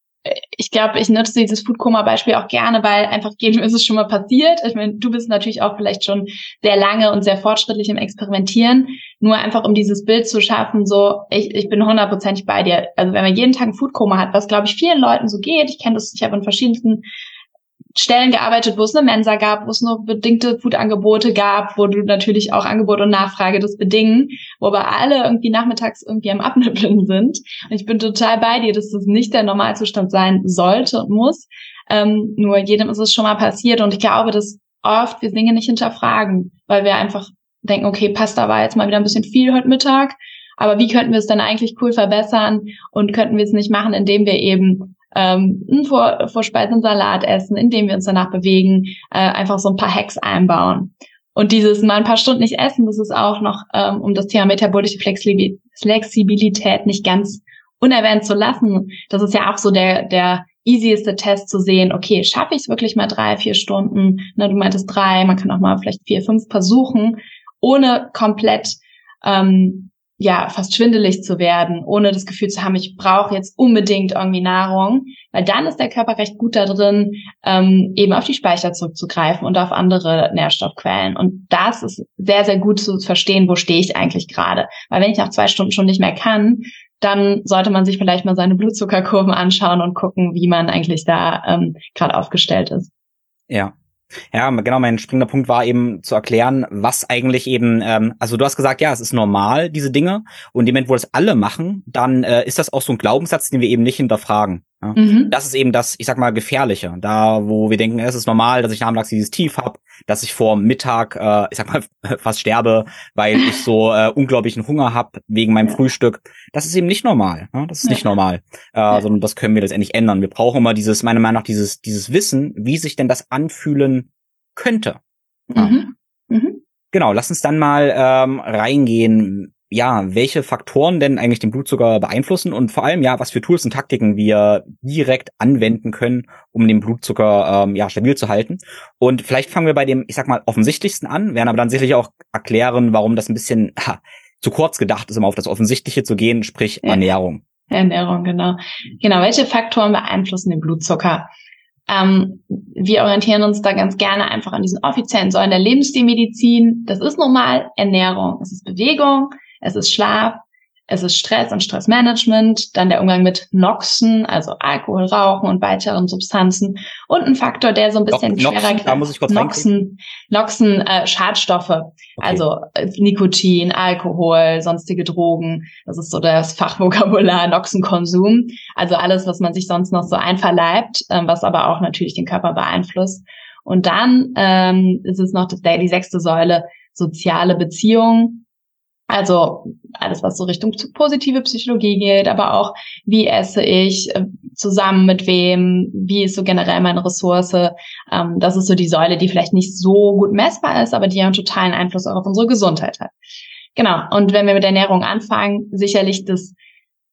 ich glaube, ich nutze dieses Foodkoma-Beispiel auch gerne, weil einfach jedem ist es schon mal passiert. Ich meine, du bist natürlich auch vielleicht schon sehr lange und sehr fortschrittlich im Experimentieren. Nur einfach, um dieses Bild zu schaffen, so, ich, ich bin hundertprozentig bei dir. Also wenn man jeden Tag ein Foodkoma hat, was glaube ich vielen Leuten so geht, ich kenne das, ich habe in verschiedensten Stellen gearbeitet, wo es eine Mensa gab, wo es nur bedingte Foodangebote gab, wo du natürlich auch Angebot und Nachfrage das bedingen, wo aber alle irgendwie nachmittags irgendwie am Abnippeln sind. Und ich bin total bei dir, dass das nicht der Normalzustand sein sollte und muss. Ähm, nur jedem ist es schon mal passiert und ich glaube, dass oft wir Dinge nicht hinterfragen, weil wir einfach denken, okay, Pasta war jetzt mal wieder ein bisschen viel heute Mittag, aber wie könnten wir es dann eigentlich cool verbessern und könnten wir es nicht machen, indem wir eben ähm, einen Vor Vorspeisensalat essen, indem wir uns danach bewegen, äh, einfach so ein paar Hacks einbauen. Und dieses mal ein paar Stunden nicht essen, das ist auch noch, ähm, um das Thema metabolische Flexibilität nicht ganz unerwähnt zu lassen. Das ist ja auch so der, der easieste Test zu sehen, okay, schaffe ich es wirklich mal drei, vier Stunden? Ne, du meintest drei, man kann auch mal vielleicht vier, fünf versuchen, ohne komplett ähm, ja, fast schwindelig zu werden, ohne das Gefühl zu haben, ich brauche jetzt unbedingt irgendwie Nahrung, weil dann ist der Körper recht gut da drin, ähm, eben auf die Speicher zurückzugreifen und auf andere Nährstoffquellen. Und das ist sehr, sehr gut zu verstehen, wo stehe ich eigentlich gerade. Weil wenn ich nach zwei Stunden schon nicht mehr kann, dann sollte man sich vielleicht mal seine Blutzuckerkurven anschauen und gucken, wie man eigentlich da ähm, gerade aufgestellt ist. Ja, ja, genau, mein springender Punkt war eben zu erklären, was eigentlich eben, ähm, also du hast gesagt, ja, es ist normal, diese Dinge. Und im Moment, wo das alle machen, dann äh, ist das auch so ein Glaubenssatz, den wir eben nicht hinterfragen. Ja? Mhm. Das ist eben das, ich sag mal, Gefährliche. Da, wo wir denken, es ist normal, dass ich nachmittags dieses Tief habe, dass ich vor Mittag, äh, ich sag mal, fast sterbe, weil ich so äh, unglaublichen Hunger habe wegen meinem ja. Frühstück. Das ist eben nicht normal. Ja? Das ist ja. nicht normal. Äh, sondern das können wir letztendlich ändern. Wir brauchen immer dieses, meiner Meinung nach, dieses, dieses Wissen, wie sich denn das anfühlen könnte. Mhm. Mhm. Genau, lass uns dann mal ähm, reingehen ja, welche Faktoren denn eigentlich den Blutzucker beeinflussen und vor allem ja, was für Tools und Taktiken wir direkt anwenden können, um den Blutzucker ähm, ja stabil zu halten. Und vielleicht fangen wir bei dem, ich sag mal, offensichtlichsten an, werden aber dann sicherlich auch erklären, warum das ein bisschen ha, zu kurz gedacht ist, immer auf das Offensichtliche zu gehen, sprich ja. Ernährung. Ernährung, genau. Genau, welche Faktoren beeinflussen den Blutzucker? Ähm, wir orientieren uns da ganz gerne einfach an diesen offiziellen Säulen der Lebensstilmedizin. Das ist normal Ernährung, es ist Bewegung, es ist Schlaf, es ist Stress und Stressmanagement, dann der Umgang mit Noxen, also Alkohol, Rauchen und weiteren Substanzen und ein Faktor, der so ein bisschen Noxen, schwerer da muss ich kurz Noxen, Noxen äh, Schadstoffe, okay. also äh, Nikotin, Alkohol, sonstige Drogen, das ist so das Fachvokabular Noxenkonsum, also alles, was man sich sonst noch so einverleibt, äh, was aber auch natürlich den Körper beeinflusst. Und dann ähm, ist es noch das, die sechste Säule, soziale Beziehungen also alles, was so Richtung positive Psychologie geht, aber auch, wie esse ich, äh, zusammen mit wem, wie ist so generell meine Ressource. Ähm, das ist so die Säule, die vielleicht nicht so gut messbar ist, aber die ja einen totalen Einfluss auch auf unsere Gesundheit hat. Genau. Und wenn wir mit Ernährung anfangen, sicherlich das,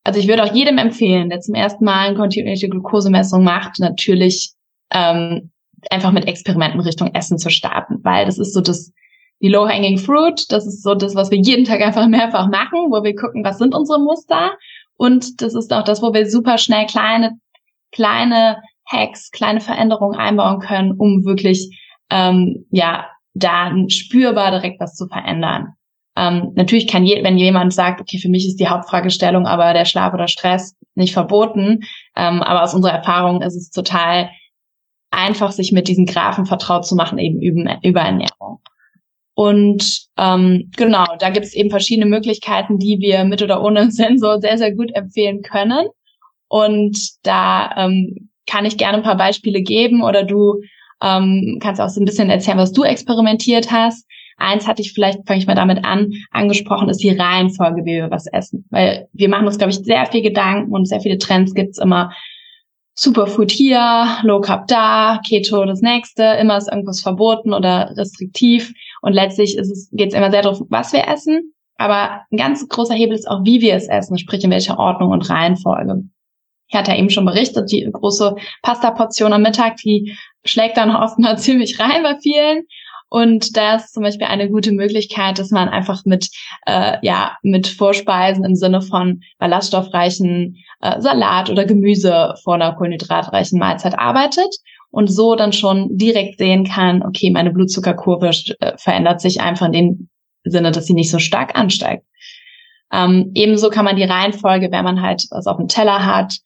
also ich würde auch jedem empfehlen, der zum ersten Mal eine kontinuierliche Glukosemessung macht, natürlich ähm, einfach mit Experimenten Richtung Essen zu starten, weil das ist so das die Low-Hanging Fruit. Das ist so das, was wir jeden Tag einfach mehrfach machen, wo wir gucken, was sind unsere Muster. Und das ist auch das, wo wir super schnell kleine, kleine Hacks, kleine Veränderungen einbauen können, um wirklich, ähm, ja, da spürbar direkt was zu verändern. Ähm, natürlich kann je, wenn jemand sagt, okay, für mich ist die Hauptfragestellung aber der Schlaf oder Stress nicht verboten, ähm, aber aus unserer Erfahrung ist es total einfach, sich mit diesen Graphen vertraut zu machen, eben über, über Ernährung. Und ähm, genau, da gibt es eben verschiedene Möglichkeiten, die wir mit oder ohne Sensor sehr, sehr gut empfehlen können. Und da ähm, kann ich gerne ein paar Beispiele geben oder du ähm, kannst auch so ein bisschen erzählen, was du experimentiert hast. Eins hatte ich vielleicht, fange ich mal damit an, angesprochen, ist die Reihenfolge, wie wir was essen. Weil wir machen uns, glaube ich, sehr viel Gedanken und sehr viele Trends gibt's immer. Superfood hier, Low Carb da, Keto das nächste, immer ist irgendwas verboten oder restriktiv. Und letztlich geht es immer sehr darum, was wir essen. Aber ein ganz großer Hebel ist auch, wie wir es essen, sprich in welcher Ordnung und Reihenfolge. Ich hatte ja eben schon berichtet, die große Pasta-Portion am Mittag, die schlägt dann oft mal ziemlich rein bei vielen. Und das ist zum Beispiel eine gute Möglichkeit, dass man einfach mit, äh, ja, mit Vorspeisen im Sinne von ballaststoffreichen äh, Salat oder Gemüse vor einer kohlenhydratreichen Mahlzeit arbeitet und so dann schon direkt sehen kann, okay, meine Blutzuckerkurve äh, verändert sich einfach in dem Sinne, dass sie nicht so stark ansteigt. Ähm, ebenso kann man die Reihenfolge, wenn man halt was auf dem Teller hat,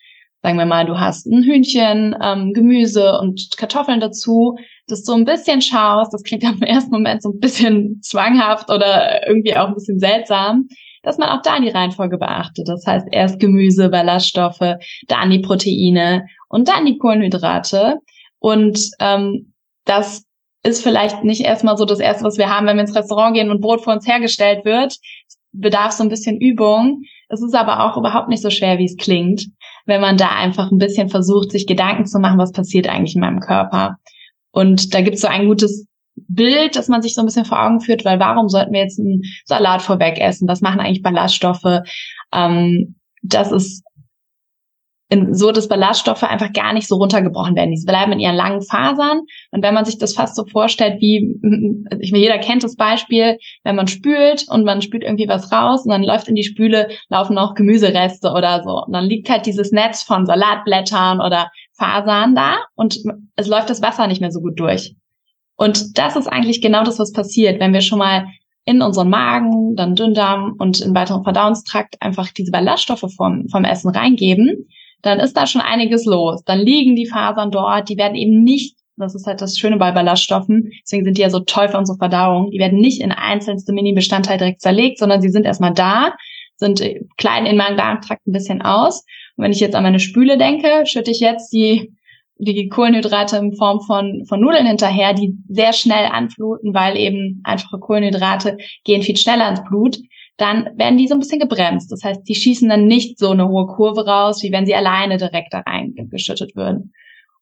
sagen wir mal, du hast ein Hühnchen, ähm, Gemüse und Kartoffeln dazu, dass du so ein bisschen schaust, das klingt im ersten Moment so ein bisschen zwanghaft oder irgendwie auch ein bisschen seltsam, dass man auch da die Reihenfolge beachtet. Das heißt, erst Gemüse, Ballaststoffe, dann die Proteine und dann die Kohlenhydrate. Und ähm, das ist vielleicht nicht erstmal so das Erste, was wir haben, wenn wir ins Restaurant gehen und Brot vor uns hergestellt wird. Bedarf so ein bisschen Übung. Es ist aber auch überhaupt nicht so schwer, wie es klingt, wenn man da einfach ein bisschen versucht, sich Gedanken zu machen, was passiert eigentlich in meinem Körper. Und da gibt es so ein gutes Bild, das man sich so ein bisschen vor Augen führt, weil warum sollten wir jetzt einen Salat vorweg essen? Was machen eigentlich Ballaststoffe? Ähm, das ist so, dass Ballaststoffe einfach gar nicht so runtergebrochen werden. Die bleiben in ihren langen Fasern. Und wenn man sich das fast so vorstellt, wie, ich meine, jeder kennt das Beispiel, wenn man spült und man spült irgendwie was raus und dann läuft in die Spüle, laufen noch Gemüsereste oder so. Und dann liegt halt dieses Netz von Salatblättern oder Fasern da und es läuft das Wasser nicht mehr so gut durch. Und das ist eigentlich genau das, was passiert, wenn wir schon mal in unseren Magen, dann Dünndarm und in weiteren Verdauungstrakt einfach diese Ballaststoffe vom, vom Essen reingeben, dann ist da schon einiges los. Dann liegen die Fasern dort, die werden eben nicht, das ist halt das Schöne bei Ballaststoffen, deswegen sind die ja so toll für unsere Verdauung, die werden nicht in einzelnste Mini-Bestandteile direkt zerlegt, sondern sie sind erstmal da, sind äh, klein in meinem Darmtrakt ein bisschen aus. Und wenn ich jetzt an meine Spüle denke, schütte ich jetzt die die Kohlenhydrate in Form von, von Nudeln hinterher, die sehr schnell anfluten, weil eben einfache Kohlenhydrate gehen viel schneller ins Blut dann werden die so ein bisschen gebremst. Das heißt, die schießen dann nicht so eine hohe Kurve raus, wie wenn sie alleine direkt da reingeschüttet würden.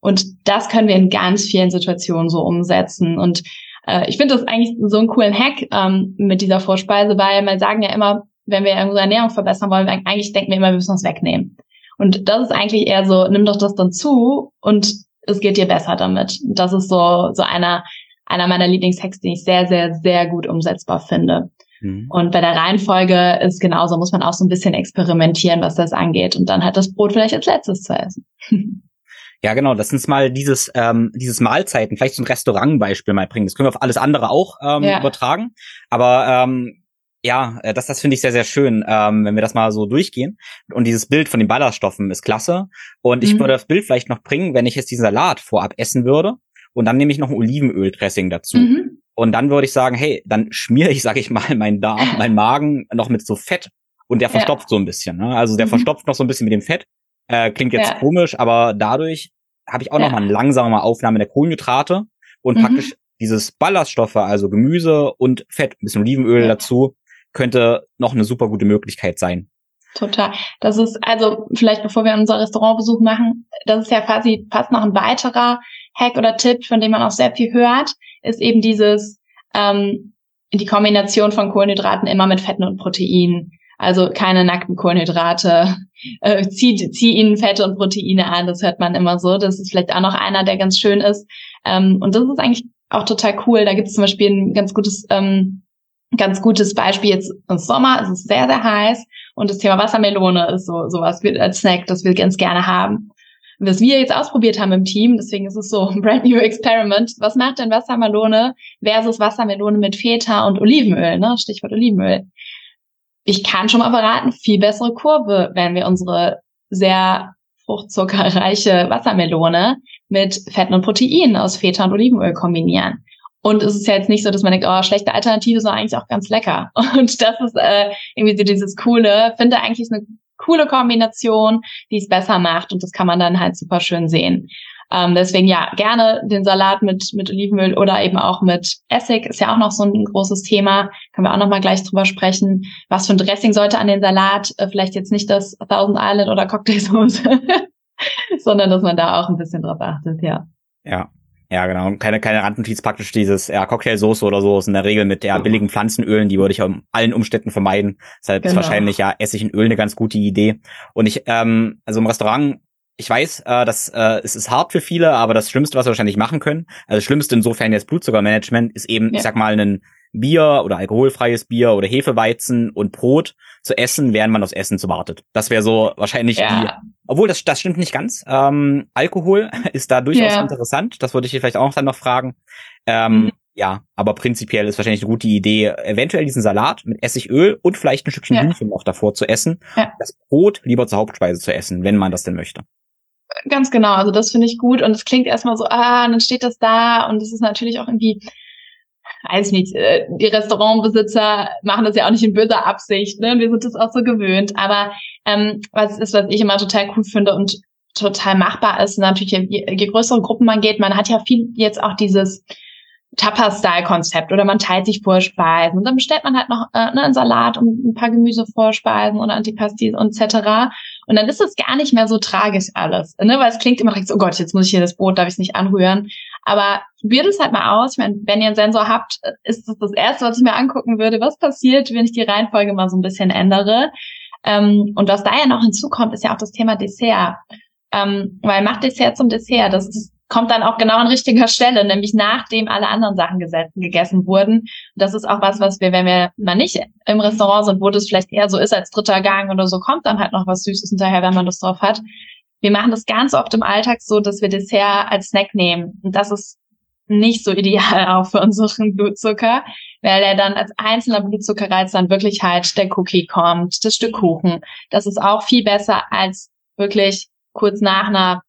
Und das können wir in ganz vielen Situationen so umsetzen. Und äh, ich finde das eigentlich so einen coolen Hack ähm, mit dieser Vorspeise, weil wir sagen ja immer, wenn wir unsere Ernährung verbessern wollen, eigentlich denken wir immer, wir müssen uns wegnehmen. Und das ist eigentlich eher so, nimm doch das dann zu und es geht dir besser damit. Das ist so, so einer, einer meiner Lieblingshacks, den ich sehr, sehr, sehr gut umsetzbar finde. Mhm. Und bei der Reihenfolge ist genauso, muss man auch so ein bisschen experimentieren, was das angeht. Und dann hat das Brot vielleicht als letztes zu essen. Ja, genau. Das uns mal dieses, ähm, dieses Mahlzeiten, vielleicht so ein Restaurantbeispiel mal bringen. Das können wir auf alles andere auch ähm, ja. übertragen. Aber ähm, ja, äh, das, das finde ich sehr, sehr schön, ähm, wenn wir das mal so durchgehen. Und dieses Bild von den Ballaststoffen ist klasse. Und ich mhm. würde das Bild vielleicht noch bringen, wenn ich jetzt diesen Salat vorab essen würde. Und dann nehme ich noch ein Olivenöldressing dazu. Mhm. Und dann würde ich sagen, hey, dann schmiere ich, sag ich mal, meinen Darm, meinen Magen noch mit so Fett und der verstopft ja. so ein bisschen. Ne? Also der mhm. verstopft noch so ein bisschen mit dem Fett. Äh, klingt jetzt ja. komisch, aber dadurch habe ich auch ja. noch mal eine langsame Aufnahme der Kohlenhydrate und mhm. praktisch dieses Ballaststoffe, also Gemüse und Fett, ein bisschen Olivenöl dazu, könnte noch eine super gute Möglichkeit sein. Total. Das ist also vielleicht bevor wir unser Restaurantbesuch machen, das ist ja quasi fast noch ein weiterer Hack oder Tipp, von dem man auch sehr viel hört, ist eben dieses ähm, die Kombination von Kohlenhydraten immer mit Fetten und Proteinen. Also keine nackten Kohlenhydrate. Äh, zieh, zieh ihnen Fette und Proteine an. Das hört man immer so. Das ist vielleicht auch noch einer, der ganz schön ist. Ähm, und das ist eigentlich auch total cool. Da gibt es zum Beispiel ein ganz gutes, ähm, ganz gutes Beispiel jetzt im Sommer. Es ist sehr, sehr heiß und das Thema Wassermelone ist so sowas als Snack, das wir ganz gerne haben was wir jetzt ausprobiert haben im Team, deswegen ist es so ein brand new Experiment. Was macht denn Wassermelone versus Wassermelone mit Feta und Olivenöl, ne? Stichwort Olivenöl. Ich kann schon mal verraten, viel bessere Kurve, wenn wir unsere sehr fruchtzuckerreiche Wassermelone mit Fetten und Proteinen aus Feta und Olivenöl kombinieren. Und es ist ja jetzt nicht so, dass man denkt, oh, schlechte Alternative, sondern eigentlich auch ganz lecker. Und das ist äh, irgendwie so dieses Coole. Finde eigentlich eine coole Kombination, die es besser macht und das kann man dann halt super schön sehen. Ähm, deswegen ja, gerne den Salat mit, mit Olivenöl oder eben auch mit Essig ist ja auch noch so ein großes Thema. Können wir auch noch mal gleich drüber sprechen. Was für ein Dressing sollte an den Salat? Äh, vielleicht jetzt nicht das Thousand Island oder Cocktailsoße, sondern dass man da auch ein bisschen drauf achtet, ja. Ja, ja, genau. Keine, keine Randnotiz praktisch dieses ja, Cocktailsoße oder so ist in der Regel mit der billigen Pflanzenölen, die würde ich um allen Umständen vermeiden. Deshalb genau. ist wahrscheinlich ja Essig und Öl eine ganz gute Idee. Und ich, ähm, also im Restaurant, ich weiß, äh, das äh, es ist hart für viele, aber das Schlimmste, was wir wahrscheinlich machen können, also das Schlimmste insofern jetzt Blutzuckermanagement, ist eben, ja. ich sag mal, ein Bier oder alkoholfreies Bier oder Hefeweizen und Brot zu essen, während man aufs Essen zu wartet. Das wäre so wahrscheinlich ja. die. Obwohl, das, das stimmt nicht ganz. Ähm, Alkohol ist da durchaus ja. interessant. Das würde ich hier vielleicht auch dann noch fragen. Ähm, mhm. Ja, aber prinzipiell ist wahrscheinlich eine gute Idee, eventuell diesen Salat mit Essigöl und vielleicht ein Stückchen ja. Hühnchen noch davor zu essen. Ja. Das Brot lieber zur Hauptspeise zu essen, wenn man das denn möchte. Ganz genau, also das finde ich gut und es klingt erstmal so, ah, dann steht das da und es ist natürlich auch irgendwie weiß nicht, äh, die Restaurantbesitzer machen das ja auch nicht in böser Absicht, ne? Wir sind das auch so gewöhnt. Aber ähm, was ist, was ich immer total cool finde und total machbar ist, natürlich, je, je größere Gruppen man geht, man hat ja viel jetzt auch dieses Tapas-Style-Konzept oder man teilt sich Vorspeisen und dann bestellt man halt noch äh, ne, einen Salat und ein paar Gemüsevorspeisen oder Antipastis und etc. Und dann ist es gar nicht mehr so tragisch alles, ne? weil es klingt immer so, oh Gott, jetzt muss ich hier das Brot, darf ich es nicht anrühren. Aber probiert es halt mal aus. Ich meine, wenn ihr einen Sensor habt, ist das das Erste, was ich mir angucken würde. Was passiert, wenn ich die Reihenfolge mal so ein bisschen ändere? Ähm, und was da ja noch hinzukommt, ist ja auch das Thema Dessert. Ähm, weil macht Dessert zum Dessert. Das ist kommt dann auch genau an richtiger Stelle, nämlich nachdem alle anderen Sachen gegessen wurden. das ist auch was, was wir, wenn wir mal nicht im Restaurant sind, wo das vielleicht eher so ist als dritter Gang oder so, kommt dann halt noch was Süßes hinterher, wenn man das drauf hat. Wir machen das ganz oft im Alltag so, dass wir Dessert als Snack nehmen. Und das ist nicht so ideal auch für unseren Blutzucker, weil er dann als einzelner Blutzuckerreiz dann wirklich halt der Cookie kommt, das Stück Kuchen. Das ist auch viel besser als wirklich kurz nach einer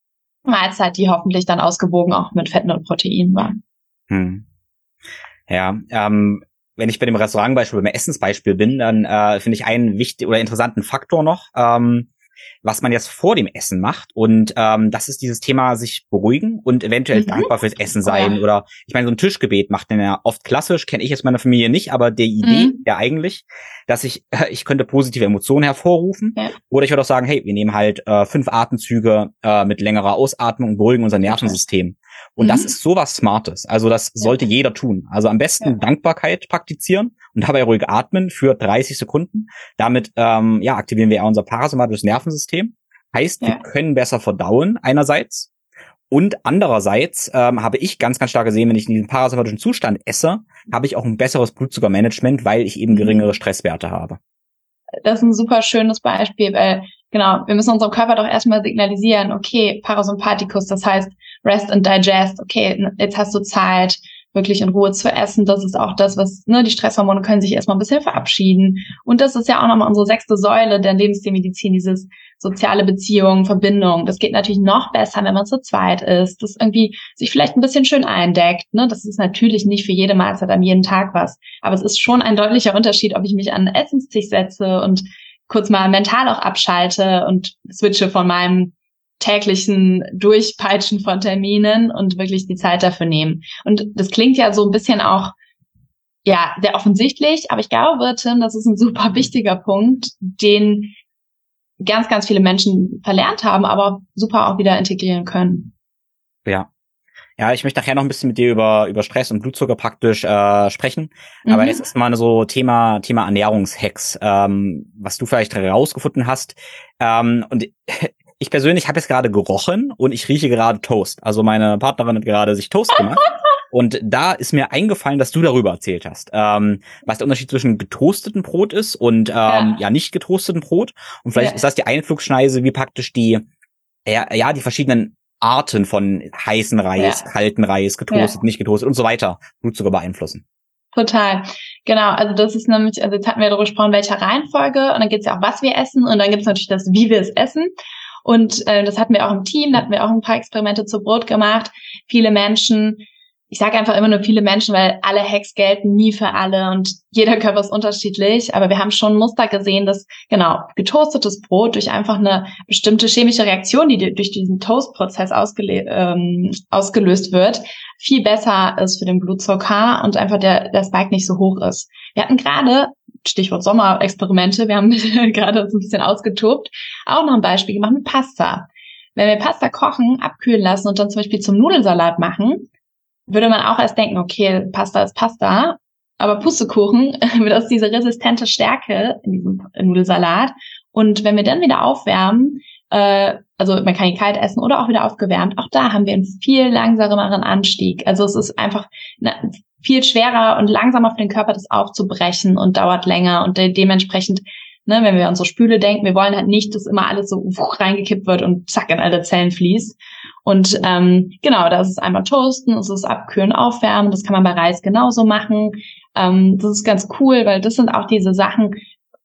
Mahlzeit, die hoffentlich dann ausgewogen auch mit Fetten und Proteinen war. Hm. Ja, ähm, wenn ich bei dem Restaurantbeispiel, beim Essensbeispiel bin, dann äh, finde ich einen wichtigen oder interessanten Faktor noch. Ähm, was man jetzt vor dem Essen macht. Und ähm, das ist dieses Thema sich beruhigen und eventuell mhm. dankbar fürs Essen sein. Ja. Oder ich meine, so ein Tischgebet macht man ja oft klassisch, kenne ich jetzt meiner Familie nicht, aber die Idee mhm. ja eigentlich, dass ich, äh, ich könnte positive Emotionen hervorrufen. Ja. Oder ich würde auch sagen, hey, wir nehmen halt äh, fünf Atemzüge äh, mit längerer Ausatmung und beruhigen unser Nervensystem. Und mhm. das ist sowas Smartes. Also das sollte ja. jeder tun. Also am besten Dankbarkeit praktizieren und dabei ruhig atmen für 30 Sekunden. Damit ähm, ja, aktivieren wir ja unser parasympathisches Nervensystem. Heißt, ja. wir können besser verdauen einerseits. Und andererseits ähm, habe ich ganz, ganz stark gesehen, wenn ich in diesem parasympathischen Zustand esse, habe ich auch ein besseres Blutzuckermanagement, weil ich eben mhm. geringere Stresswerte habe. Das ist ein super schönes Beispiel, weil genau, wir müssen unserem Körper doch erstmal signalisieren, okay, Parasympathikus, das heißt Rest and Digest, okay, jetzt hast du Zeit, wirklich in Ruhe zu essen. Das ist auch das, was, ne, die Stresshormone können sich erstmal ein bisschen verabschieden. Und das ist ja auch nochmal unsere sechste Säule der Lebensstilmedizin, dieses soziale Beziehungen, Verbindung. Das geht natürlich noch besser, wenn man zu zweit ist, das irgendwie sich vielleicht ein bisschen schön eindeckt. Ne? Das ist natürlich nicht für jede Mahlzeit an jeden Tag was. Aber es ist schon ein deutlicher Unterschied, ob ich mich an den Essenstisch setze und kurz mal mental auch abschalte und switche von meinem täglichen Durchpeitschen von Terminen und wirklich die Zeit dafür nehmen. Und das klingt ja so ein bisschen auch, ja, sehr offensichtlich, aber ich glaube, Tim, das ist ein super wichtiger Punkt, den ganz, ganz viele Menschen verlernt haben, aber super auch wieder integrieren können. Ja. Ja, ich möchte nachher noch ein bisschen mit dir über, über Stress und Blutzucker praktisch äh, sprechen. Mhm. Aber jetzt ist mal so Thema, Thema Ernährungshacks, ähm, was du vielleicht herausgefunden hast. Ähm, und ich persönlich habe jetzt gerade gerochen und ich rieche gerade Toast. Also meine Partnerin hat gerade sich Toast gemacht. Und da ist mir eingefallen, dass du darüber erzählt hast, ähm, was der Unterschied zwischen getoasteten Brot ist und ähm, ja. ja nicht getoasteten Brot. Und vielleicht ja. ist das die Einflugschneise, wie praktisch die, ja, ja, die verschiedenen Arten von heißen Reis, kalten Reis, getoastet, nicht getoastet und so weiter Blutzucker beeinflussen. Total. Genau, also das ist nämlich, also jetzt hatten wir darüber gesprochen, welche Reihenfolge und dann geht es ja auch, was wir essen und dann gibt es natürlich das, wie wir es essen. Und äh, das hatten wir auch im Team, da hatten wir auch ein paar Experimente zu Brot gemacht. Viele Menschen, ich sage einfach immer nur viele Menschen, weil alle Hacks gelten nie für alle und jeder Körper ist unterschiedlich. Aber wir haben schon Muster gesehen, dass genau getoastetes Brot durch einfach eine bestimmte chemische Reaktion, die durch diesen Toastprozess ähm, ausgelöst wird, viel besser ist für den Blutzucker und einfach der, der Spike nicht so hoch ist. Wir hatten gerade Stichwort Sommerexperimente, wir haben gerade uns ein bisschen ausgetobt, auch noch ein Beispiel gemacht mit Pasta. Wenn wir Pasta kochen, abkühlen lassen und dann zum Beispiel zum Nudelsalat machen, würde man auch erst denken, okay, Pasta ist Pasta, aber Pustekuchen wird aus dieser resistente Stärke in diesem Nudelsalat. Und wenn wir dann wieder aufwärmen, äh, also man kann ihn kalt essen oder auch wieder aufgewärmt. Auch da haben wir einen viel langsameren Anstieg. Also es ist einfach eine, viel schwerer und langsamer für den Körper, das aufzubrechen und dauert länger und de dementsprechend Ne, wenn wir an unsere Spüle denken, wir wollen halt nicht, dass immer alles so reingekippt wird und zack in alle Zellen fließt. Und ähm, genau, das ist einmal toasten, es ist abkühlen, aufwärmen, das kann man bei Reis genauso machen. Ähm, das ist ganz cool, weil das sind auch diese Sachen,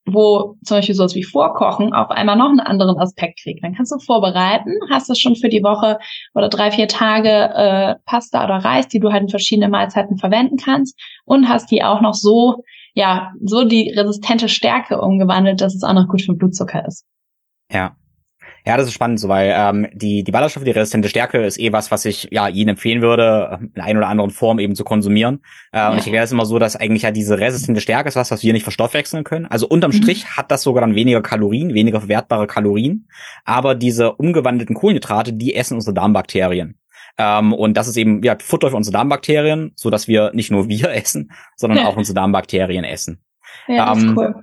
wo zum Beispiel sowas wie Vorkochen auf einmal noch einen anderen Aspekt kriegt. Dann kannst du vorbereiten, hast das schon für die Woche oder drei, vier Tage äh, Pasta oder Reis, die du halt in verschiedene Mahlzeiten verwenden kannst und hast die auch noch so, ja, so die resistente Stärke umgewandelt, dass es auch noch gut für Blutzucker ist. Ja, ja, das ist spannend, so, weil ähm, die, die Ballaststoffe, die resistente Stärke ist eh was, was ich ja jedem empfehlen würde, in einer oder anderen Form eben zu konsumieren. Äh, ja. Und ich erkläre es immer so, dass eigentlich ja diese resistente Stärke ist was, was wir nicht verstoffwechseln können. Also unterm mhm. Strich hat das sogar dann weniger Kalorien, weniger verwertbare Kalorien. Aber diese umgewandelten Kohlenhydrate, die essen unsere Darmbakterien. Ähm, und das ist eben ja, Futter für unsere Darmbakterien, so dass wir nicht nur wir essen, sondern ja. auch unsere Darmbakterien essen. Ja, das ähm, ist cool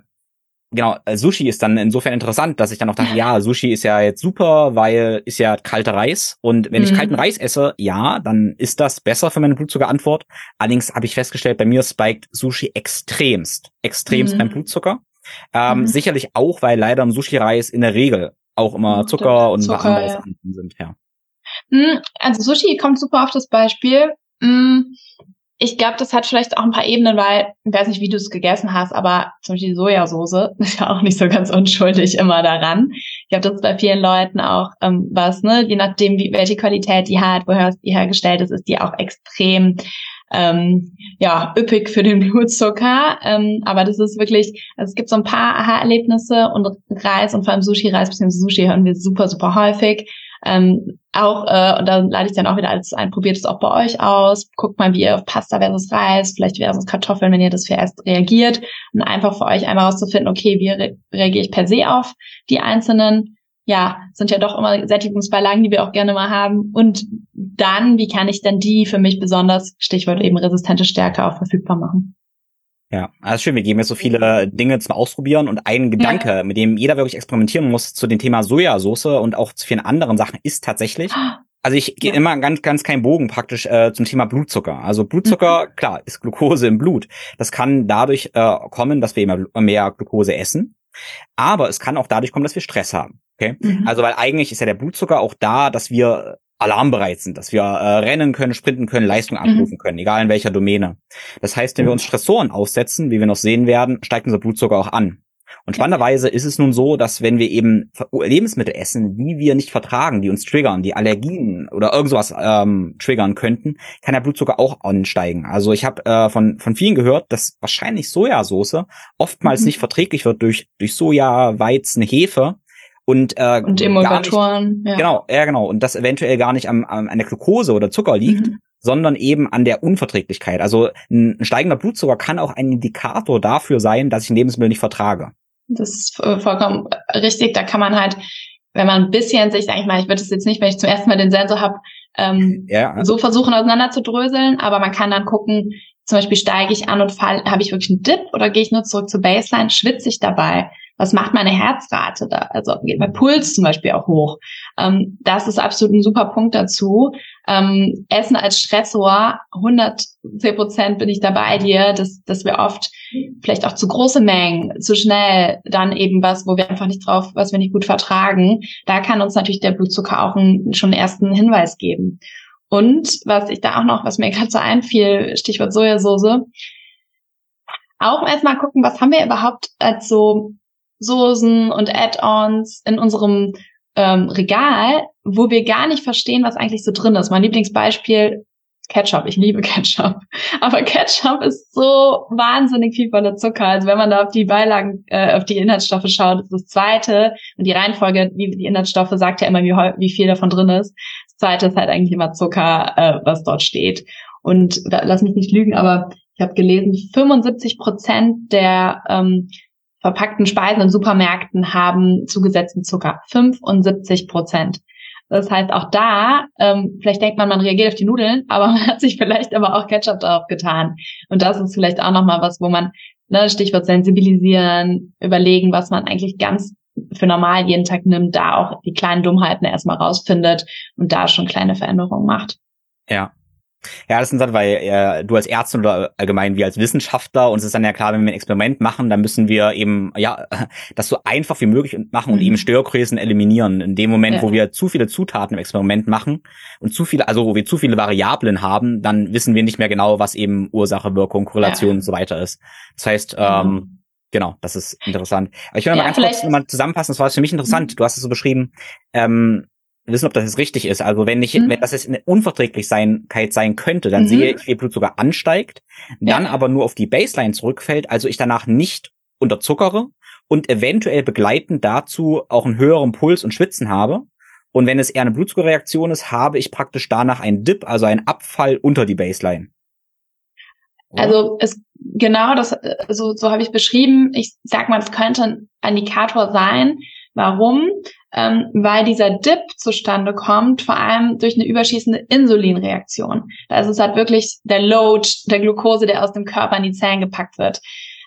genau, äh, Sushi ist dann insofern interessant, dass ich dann auch dachte, ja, Sushi ist ja jetzt super, weil ist ja kalter Reis. Und wenn mhm. ich kalten Reis esse, ja, dann ist das besser für meine Blutzuckerantwort. Allerdings habe ich festgestellt, bei mir spiked Sushi extremst, extremst mhm. beim Blutzucker. Ähm, mhm. Sicherlich auch, weil leider im Sushi-Reis in der Regel auch immer Zucker und Zucker, anderes ja. sind, ja. Mhm, also Sushi kommt super auf das Beispiel. Ich glaube, das hat vielleicht auch ein paar Ebenen, weil, ich weiß nicht, wie du es gegessen hast, aber zum Beispiel die Sojasauce ist ja auch nicht so ganz unschuldig immer daran. Ich glaube, das ist bei vielen Leuten auch ähm, was, ne, je nachdem, wie, welche Qualität die hat, woher die hergestellt ist, ist die auch extrem ähm, ja, üppig für den Blutzucker. Ähm, aber das ist wirklich, also es gibt so ein paar Aha-Erlebnisse und Reis und vor allem Sushi-Reis bzw. Sushi hören wir super, super häufig. Ähm, auch, äh, und da lade ich dann auch wieder alles ein, probiert es auch bei euch aus, guckt mal, wie ihr auf Pasta versus Reis, vielleicht versus Kartoffeln, wenn ihr das für erst reagiert. Und einfach für euch einmal rauszufinden, okay, wie re reagiere ich per se auf die einzelnen, ja, sind ja doch immer Sättigungsbeilagen, die wir auch gerne mal haben. Und dann, wie kann ich denn die für mich besonders, Stichwort eben resistente Stärke auch verfügbar machen? Ja, also schön. Wir geben jetzt so viele Dinge zum Ausprobieren und ein Gedanke, ja. mit dem jeder wirklich experimentieren muss zu dem Thema Sojasauce und auch zu vielen anderen Sachen ist tatsächlich. Also ich gehe ja. immer ganz, ganz keinen Bogen praktisch äh, zum Thema Blutzucker. Also Blutzucker, mhm. klar, ist Glucose im Blut. Das kann dadurch äh, kommen, dass wir immer mehr Glucose essen. Aber es kann auch dadurch kommen, dass wir Stress haben. Okay? Mhm. Also weil eigentlich ist ja der Blutzucker auch da, dass wir alarmbereit sind, dass wir äh, rennen können, sprinten können, Leistung mhm. abrufen mhm. können, egal in welcher Domäne. Das heißt, wenn wir uns Stressoren aussetzen, wie wir noch sehen werden, steigt unser Blutzucker auch an. Und spannenderweise ist es nun so, dass wenn wir eben Lebensmittel essen, die wir nicht vertragen, die uns triggern, die Allergien oder irgendwas ähm, triggern könnten, kann der Blutzucker auch ansteigen. Also ich habe äh, von, von vielen gehört, dass wahrscheinlich Sojasauce oftmals mhm. nicht verträglich wird durch, durch Soja, Weizen, Hefe und, äh, und Emulgatoren. Nicht, ja. Genau, ja genau. Und das eventuell gar nicht am, am, an der Glucose oder Zucker liegt, mhm. sondern eben an der Unverträglichkeit. Also ein, ein steigender Blutzucker kann auch ein Indikator dafür sein, dass ich ein Lebensmittel nicht vertrage. Das ist vollkommen richtig. Da kann man halt, wenn man ein bisschen sich, sag ich mal, ich würde es jetzt nicht, wenn ich zum ersten Mal den Sensor habe, ähm, ja. so versuchen auseinander zu dröseln, aber man kann dann gucken, zum Beispiel steige ich an und fall, habe ich wirklich einen Dip oder gehe ich nur zurück zur Baseline, schwitze ich dabei? Was macht meine Herzrate da? Also geht mein Puls zum Beispiel auch hoch. Ähm, das ist absolut ein super Punkt dazu. Ähm, Essen als Stressor, 110 Prozent bin ich dabei dir, dass, dass wir oft vielleicht auch zu große Mengen, zu schnell, dann eben was, wo wir einfach nicht drauf, was wir nicht gut vertragen. Da kann uns natürlich der Blutzucker auch einen, schon einen ersten Hinweis geben. Und was ich da auch noch, was mir gerade so einfiel, Stichwort Sojasauce, auch erstmal gucken, was haben wir überhaupt als so Soßen und Add-ons in unserem ähm, Regal, wo wir gar nicht verstehen, was eigentlich so drin ist. Mein Lieblingsbeispiel Ketchup. Ich liebe Ketchup. Aber Ketchup ist so wahnsinnig viel voller Zucker. Also wenn man da auf die Beilagen, äh, auf die Inhaltsstoffe schaut, ist das zweite und die Reihenfolge, wie die Inhaltsstoffe, sagt ja immer, wie, wie viel davon drin ist. Das zweite ist halt eigentlich immer Zucker, äh, was dort steht. Und da, lass mich nicht lügen, aber ich habe gelesen, 75 Prozent der ähm, verpackten Speisen in Supermärkten haben zugesetzten Zucker. 75 Prozent. Das heißt, auch da, ähm, vielleicht denkt man, man reagiert auf die Nudeln, aber man hat sich vielleicht aber auch Ketchup drauf getan. Und das ist vielleicht auch nochmal was, wo man, ne, Stichwort sensibilisieren, überlegen, was man eigentlich ganz für normal jeden Tag nimmt, da auch die kleinen Dummheiten erstmal rausfindet und da schon kleine Veränderungen macht. Ja. Ja, das ist interessant, weil äh, du als Ärzte oder allgemein wir als Wissenschaftler, uns ist dann ja klar, wenn wir ein Experiment machen, dann müssen wir eben, ja, das so einfach wie möglich machen und mhm. eben Störgrößen eliminieren. In dem Moment, ja. wo wir zu viele Zutaten im Experiment machen und zu viele, also wo wir zu viele Variablen haben, dann wissen wir nicht mehr genau, was eben Ursache, Wirkung, Korrelation ja. und so weiter ist. Das heißt, ähm, mhm. Genau, das ist interessant. Aber ich will ja, mal ganz kurz mal zusammenfassen, das war für mich interessant. Mhm. Du hast es so beschrieben, ähm, wissen, ob das jetzt richtig ist. Also wenn ich, mhm. wenn das jetzt eine Unverträglichkeit sein könnte, dann mhm. sehe ich, wie Blutzucker ansteigt, dann ja. aber nur auf die Baseline zurückfällt, also ich danach nicht unterzuckere und eventuell begleitend dazu auch einen höheren Puls und Schwitzen habe. Und wenn es eher eine Blutzuckerreaktion ist, habe ich praktisch danach einen Dip, also einen Abfall unter die Baseline. Also es genau das so so habe ich beschrieben. Ich sag mal, es könnte ein Indikator sein. Warum? Ähm, weil dieser Dip zustande kommt, vor allem durch eine überschießende Insulinreaktion. Also es hat wirklich der Load, der Glucose, der aus dem Körper in die Zellen gepackt wird.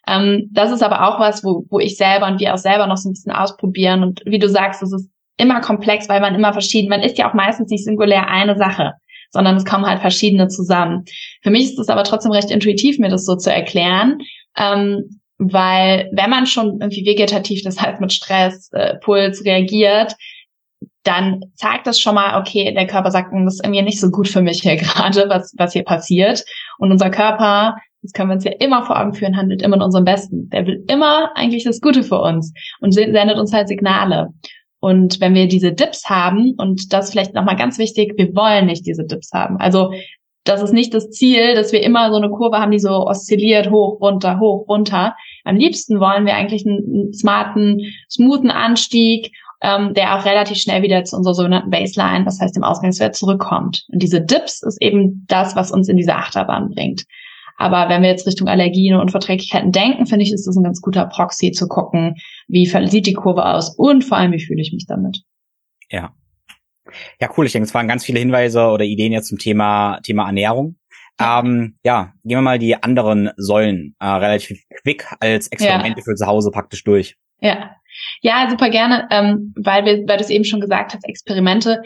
Ähm, das ist aber auch was, wo, wo ich selber und wir auch selber noch so ein bisschen ausprobieren. Und wie du sagst, es ist immer komplex, weil man immer verschieden, man ist ja auch meistens nicht singulär eine Sache sondern es kommen halt verschiedene zusammen. Für mich ist es aber trotzdem recht intuitiv, mir das so zu erklären, ähm, weil wenn man schon irgendwie vegetativ, das heißt mit Stress, äh, Puls reagiert, dann zeigt das schon mal, okay, der Körper sagt, hm, das ist irgendwie nicht so gut für mich hier gerade, was, was hier passiert. Und unser Körper, das können wir uns ja immer vor Augen führen, handelt immer in unserem Besten. Der will immer eigentlich das Gute für uns und sendet uns halt Signale. Und wenn wir diese Dips haben, und das vielleicht nochmal ganz wichtig, wir wollen nicht diese Dips haben. Also das ist nicht das Ziel, dass wir immer so eine Kurve haben, die so oszilliert, hoch, runter, hoch, runter. Am liebsten wollen wir eigentlich einen, smarten, smoothen Anstieg, ähm, der auch relativ schnell wieder zu unserer sogenannten Baseline, das heißt dem Ausgangswert, zurückkommt. Und diese Dips ist eben das, was uns in diese Achterbahn bringt. Aber wenn wir jetzt Richtung Allergien und Unverträglichkeiten denken, finde ich, ist das ein ganz guter Proxy zu gucken, wie sieht die Kurve aus und vor allem, wie fühle ich mich damit. Ja. Ja, cool. Ich denke, es waren ganz viele Hinweise oder Ideen jetzt zum Thema, Thema Ernährung. Ja. Ähm, ja, gehen wir mal die anderen Säulen äh, relativ quick als Experimente ja. für zu Hause praktisch durch. Ja, ja, super gerne, ähm, weil wir, weil du es eben schon gesagt hast, Experimente.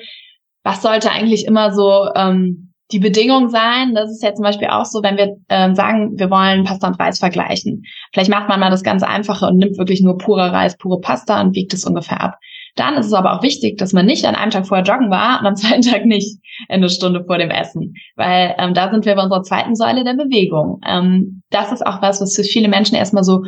Was sollte eigentlich immer so ähm, die Bedingung sein. Das ist ja zum Beispiel auch so, wenn wir äh, sagen, wir wollen Pasta und Reis vergleichen. Vielleicht macht man mal das ganz Einfache und nimmt wirklich nur purer Reis, pure Pasta und wiegt es ungefähr ab. Dann ist es aber auch wichtig, dass man nicht an einem Tag vorher joggen war und am zweiten Tag nicht eine Stunde vor dem Essen, weil ähm, da sind wir bei unserer zweiten Säule der Bewegung. Ähm, das ist auch was, was für viele Menschen erstmal so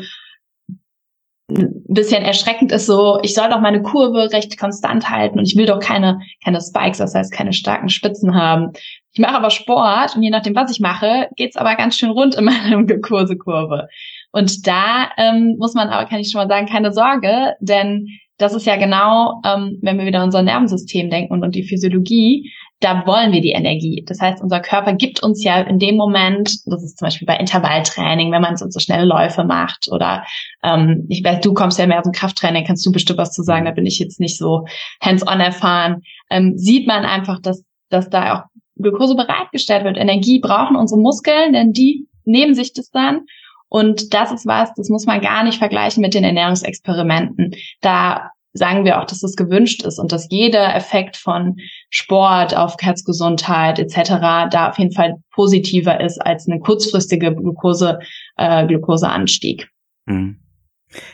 ein bisschen erschreckend ist so, ich soll doch meine Kurve recht konstant halten und ich will doch keine, keine Spikes, das heißt keine starken Spitzen haben. Ich mache aber Sport und je nachdem, was ich mache, geht's aber ganz schön rund in meiner Kursekurve. Und da ähm, muss man aber, kann ich schon mal sagen, keine Sorge, denn das ist ja genau, ähm, wenn wir wieder an unser Nervensystem denken und, und die Physiologie, da wollen wir die Energie. Das heißt, unser Körper gibt uns ja in dem Moment, das ist zum Beispiel bei Intervalltraining, wenn man so, so schnelle Läufe macht oder ähm, ich weiß, du kommst ja mehr aus dem Krafttraining, kannst du bestimmt was zu sagen, da bin ich jetzt nicht so hands-on erfahren, ähm, sieht man einfach, dass, dass da auch Glucose bereitgestellt wird. Energie brauchen unsere Muskeln, denn die nehmen sich das dann. Und das ist was, das muss man gar nicht vergleichen mit den Ernährungsexperimenten. Da sagen wir auch, dass das gewünscht ist und dass jeder Effekt von Sport auf Herzgesundheit etc. da auf jeden Fall positiver ist als eine kurzfristige Glucose, äh, Glucoseanstieg. Mhm.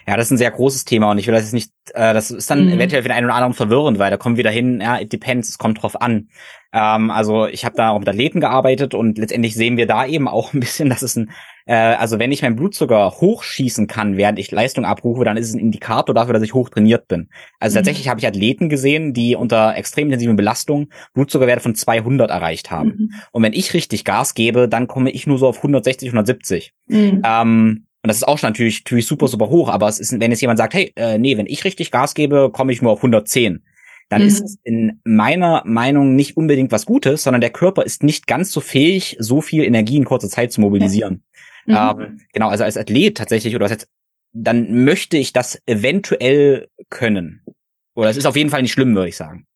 Ja, das ist ein sehr großes Thema und ich will das jetzt nicht, äh, das ist dann mhm. eventuell für den einen oder anderen verwirrend, weil da kommen wir dahin, ja, it depends, es kommt drauf an. Ähm, also ich habe da auch mit Athleten gearbeitet und letztendlich sehen wir da eben auch ein bisschen, dass es ein, äh, also wenn ich meinen Blutzucker hochschießen kann, während ich Leistung abrufe, dann ist es ein Indikator dafür, dass ich hoch trainiert bin. Also mhm. tatsächlich habe ich Athleten gesehen, die unter extrem intensiven Belastungen Blutzuckerwerte von 200 erreicht haben. Mhm. Und wenn ich richtig Gas gebe, dann komme ich nur so auf 160, 170. Mhm. Ähm, und das ist auch schon natürlich, natürlich super, super hoch, aber es ist, wenn jetzt jemand sagt, hey, äh, nee, wenn ich richtig Gas gebe, komme ich nur auf 110 dann mhm. ist es in meiner Meinung nicht unbedingt was Gutes, sondern der Körper ist nicht ganz so fähig, so viel Energie in kurzer Zeit zu mobilisieren. Mhm. Ähm, genau, also als Athlet tatsächlich oder als, dann möchte ich das eventuell können. Oder es ist auf jeden Fall nicht schlimm, würde ich sagen.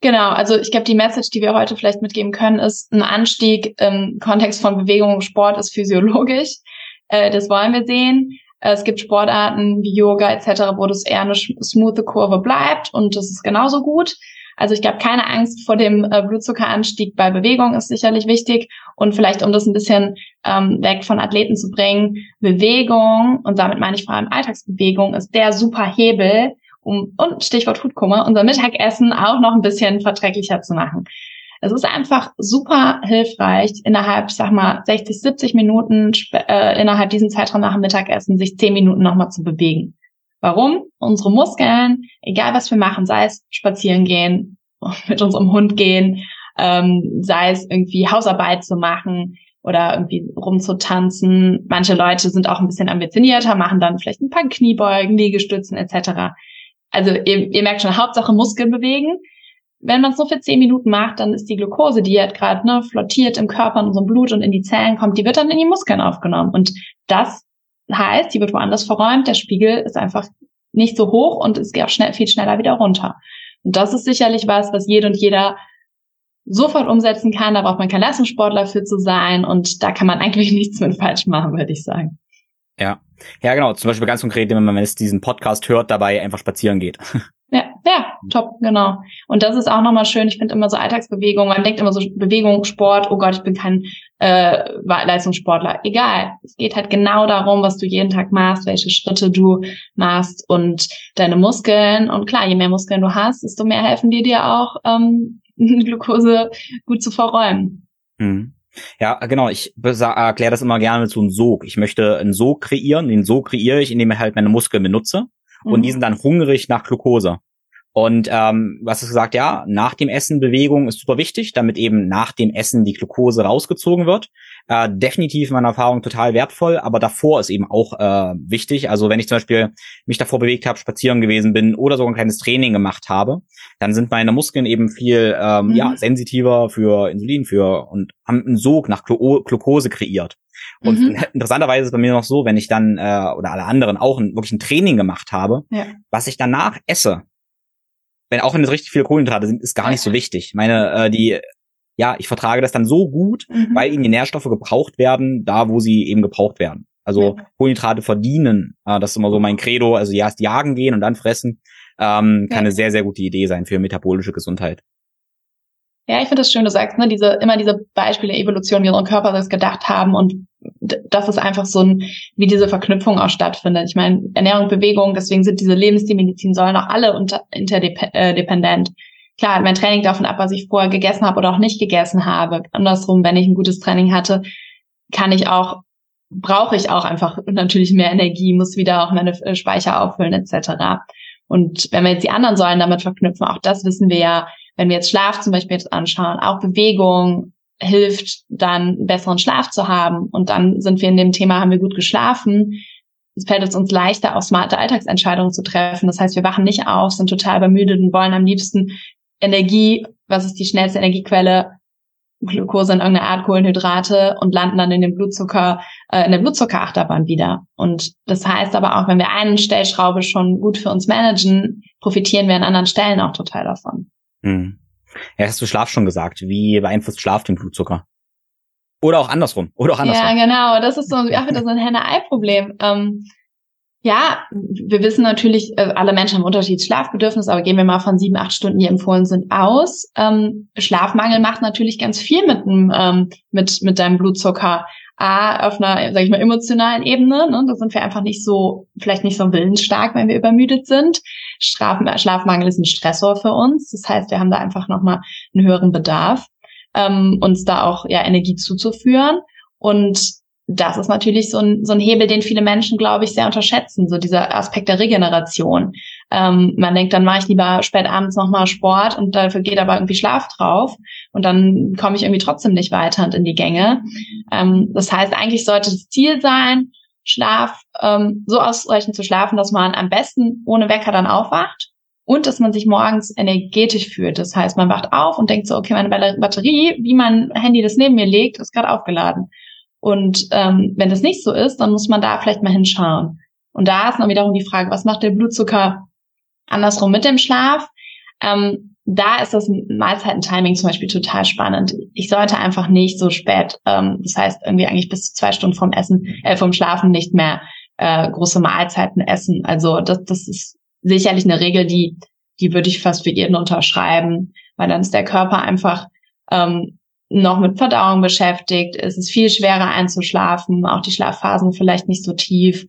Genau, also ich glaube, die Message, die wir heute vielleicht mitgeben können, ist, ein Anstieg im Kontext von Bewegung und Sport ist physiologisch. Äh, das wollen wir sehen. Es gibt Sportarten wie Yoga etc., wo das eher eine smooth Kurve bleibt und das ist genauso gut. Also ich glaube, keine Angst vor dem äh, Blutzuckeranstieg bei Bewegung ist sicherlich wichtig. Und vielleicht, um das ein bisschen ähm, weg von Athleten zu bringen, Bewegung, und damit meine ich vor allem Alltagsbewegung, ist der super Hebel, um, und Stichwort Foodkummer, unser Mittagessen auch noch ein bisschen verträglicher zu machen. Es ist einfach super hilfreich, innerhalb, sag mal, 60, 70 Minuten, äh, innerhalb diesen Zeitraum nach dem Mittagessen, sich 10 Minuten nochmal zu bewegen. Warum? Unsere Muskeln, egal was wir machen, sei es spazieren gehen, mit unserem Hund gehen, ähm, sei es irgendwie Hausarbeit zu machen oder irgendwie rumzutanzen. Manche Leute sind auch ein bisschen ambitionierter, machen dann vielleicht ein paar Kniebeugen, Liegestützen etc. Also ihr, ihr merkt schon, Hauptsache Muskeln bewegen wenn man es nur für zehn Minuten macht, dann ist die Glucose, die halt gerade ne, flottiert im Körper, in unserem Blut und in die Zellen kommt, die wird dann in die Muskeln aufgenommen. Und das heißt, die wird woanders verräumt, der Spiegel ist einfach nicht so hoch und es geht auch schnell, viel schneller wieder runter. Und das ist sicherlich was, was jede und jeder sofort umsetzen kann. Da braucht man kein Leistungssportler für zu sein und da kann man eigentlich nichts mit falsch machen, würde ich sagen. Ja. Ja, genau. Zum Beispiel ganz konkret, wenn man jetzt diesen Podcast hört, dabei einfach spazieren geht. Ja, ja, top, genau. Und das ist auch nochmal schön. Ich finde immer so Alltagsbewegung, man denkt immer so Bewegung, Sport, oh Gott, ich bin kein äh, Leistungssportler. Egal. Es geht halt genau darum, was du jeden Tag machst, welche Schritte du machst und deine Muskeln. Und klar, je mehr Muskeln du hast, desto mehr helfen die dir auch, ähm, Glucose gut zu verräumen. Mhm. Ja, genau. Ich erkläre das immer gerne so einem Sog. Ich möchte einen Sog kreieren. Den Sog kreiere ich, indem ich halt meine Muskeln benutze und mhm. die sind dann hungrig nach Glucose. Und ähm, was ist gesagt, ja, nach dem Essen Bewegung ist super wichtig, damit eben nach dem Essen die Glucose rausgezogen wird. Äh, definitiv in meiner Erfahrung total wertvoll, aber davor ist eben auch äh, wichtig. Also wenn ich zum Beispiel mich davor bewegt habe, spazieren gewesen bin oder sogar ein kleines Training gemacht habe, dann sind meine Muskeln eben viel ähm, mhm. ja, sensitiver für Insulin für und haben einen Sog nach Glu Glucose kreiert. Und mhm. interessanterweise ist es bei mir noch so, wenn ich dann äh, oder alle anderen auch ein, wirklich ein Training gemacht habe, ja. was ich danach esse, wenn auch wenn es richtig viele Kohlenhydrate sind, ist gar nicht so wichtig. Meine, äh, die, ja, ich vertrage das dann so gut, mhm. weil ihnen die Nährstoffe gebraucht werden, da wo sie eben gebraucht werden. Also ja. Kohlenhydrate verdienen, äh, das ist immer so mein Credo. Also erst jagen gehen und dann fressen, ähm, kann ja. eine sehr, sehr gute Idee sein für metabolische Gesundheit. Ja, ich finde das schön, du sagst, ne, diese, immer diese Beispiele Evolution, wie unsere Körper das gedacht haben und das ist einfach so ein, wie diese Verknüpfung auch stattfindet. Ich meine, Ernährung, Bewegung, deswegen sind diese Lebensstilmedizin sollen auch alle unter, interdependent. Klar, mein Training davon ab, was ich vorher gegessen habe oder auch nicht gegessen habe. Andersrum, wenn ich ein gutes Training hatte, kann ich auch, brauche ich auch einfach natürlich mehr Energie, muss wieder auch meine äh, Speicher auffüllen etc. Und wenn wir jetzt die anderen Säulen damit verknüpfen, auch das wissen wir ja, wenn wir jetzt Schlaf zum Beispiel jetzt anschauen, auch Bewegung hilft, dann besseren Schlaf zu haben. Und dann sind wir in dem Thema, haben wir gut geschlafen. Es fällt es uns leichter, auch smarte Alltagsentscheidungen zu treffen. Das heißt, wir wachen nicht auf, sind total übermüdet und wollen am liebsten Energie, was ist die schnellste Energiequelle? Glucose in irgendeiner Art Kohlenhydrate und landen dann in dem Blutzucker, äh, in der Blutzuckerachterbahn wieder. Und das heißt aber auch, wenn wir eine Stellschraube schon gut für uns managen, profitieren wir an anderen Stellen auch total davon. Hm. Ja, hast du Schlaf schon gesagt. Wie beeinflusst Schlaf den Blutzucker? Oder auch andersrum. Oder auch andersrum. Ja, genau. Das ist so, ja, wieder so ein Henne-Ei-Problem. Ähm, ja, wir wissen natürlich, äh, alle Menschen haben unterschiedliches Schlafbedürfnis, aber gehen wir mal von sieben, acht Stunden, die empfohlen sind, aus. Ähm, Schlafmangel macht natürlich ganz viel mit, ähm, mit, mit deinem Blutzucker. A, auf einer, sag ich mal, emotionalen Ebene. Ne? Da sind wir einfach nicht so, vielleicht nicht so willensstark, wenn wir übermüdet sind. Schlaf, Schlafmangel ist ein Stressor für uns. Das heißt, wir haben da einfach nochmal einen höheren Bedarf, ähm, uns da auch ja Energie zuzuführen. Und das ist natürlich so ein, so ein Hebel, den viele Menschen, glaube ich, sehr unterschätzen, so dieser Aspekt der Regeneration. Ähm, man denkt, dann mache ich lieber spät abends nochmal Sport und dafür geht aber irgendwie Schlaf drauf und dann komme ich irgendwie trotzdem nicht weiter und in die Gänge. Ähm, das heißt, eigentlich sollte das Ziel sein, Schlaf ähm, so ausreichend zu schlafen, dass man am besten ohne Wecker dann aufwacht und dass man sich morgens energetisch fühlt. Das heißt, man wacht auf und denkt so, okay, meine Batterie, wie mein Handy das neben mir legt, ist gerade aufgeladen. Und ähm, wenn das nicht so ist, dann muss man da vielleicht mal hinschauen. Und da ist dann wiederum die Frage, was macht der Blutzucker andersrum mit dem Schlaf? Ähm, da ist das Mahlzeiten-Timing zum Beispiel total spannend. Ich sollte einfach nicht so spät, ähm, das heißt irgendwie eigentlich bis zu zwei Stunden vom Essen, äh, vom Schlafen nicht mehr äh, große Mahlzeiten essen. Also das, das ist sicherlich eine Regel, die, die würde ich fast für jeden unterschreiben, weil dann ist der Körper einfach ähm, noch mit Verdauung beschäftigt. Es ist viel schwerer einzuschlafen, auch die Schlafphasen vielleicht nicht so tief.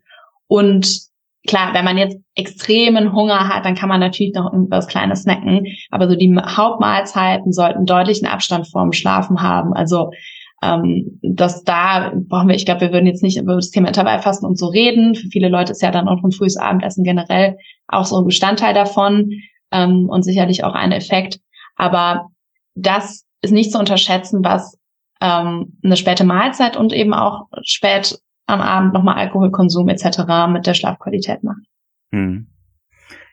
Und klar, wenn man jetzt extremen Hunger hat, dann kann man natürlich noch irgendwas Kleines snacken. Aber so die Hauptmahlzeiten sollten deutlichen Abstand vorm Schlafen haben. Also ähm, dass da brauchen wir, ich glaube, wir würden jetzt nicht über das Thema Intervallfasten und so reden. Für viele Leute ist ja dann auch ein frühes Abendessen generell auch so ein Bestandteil davon ähm, und sicherlich auch ein Effekt. Aber das ist nicht zu unterschätzen, was ähm, eine späte Mahlzeit und eben auch spät am Abend nochmal Alkoholkonsum etc. mit der Schlafqualität macht. Hm.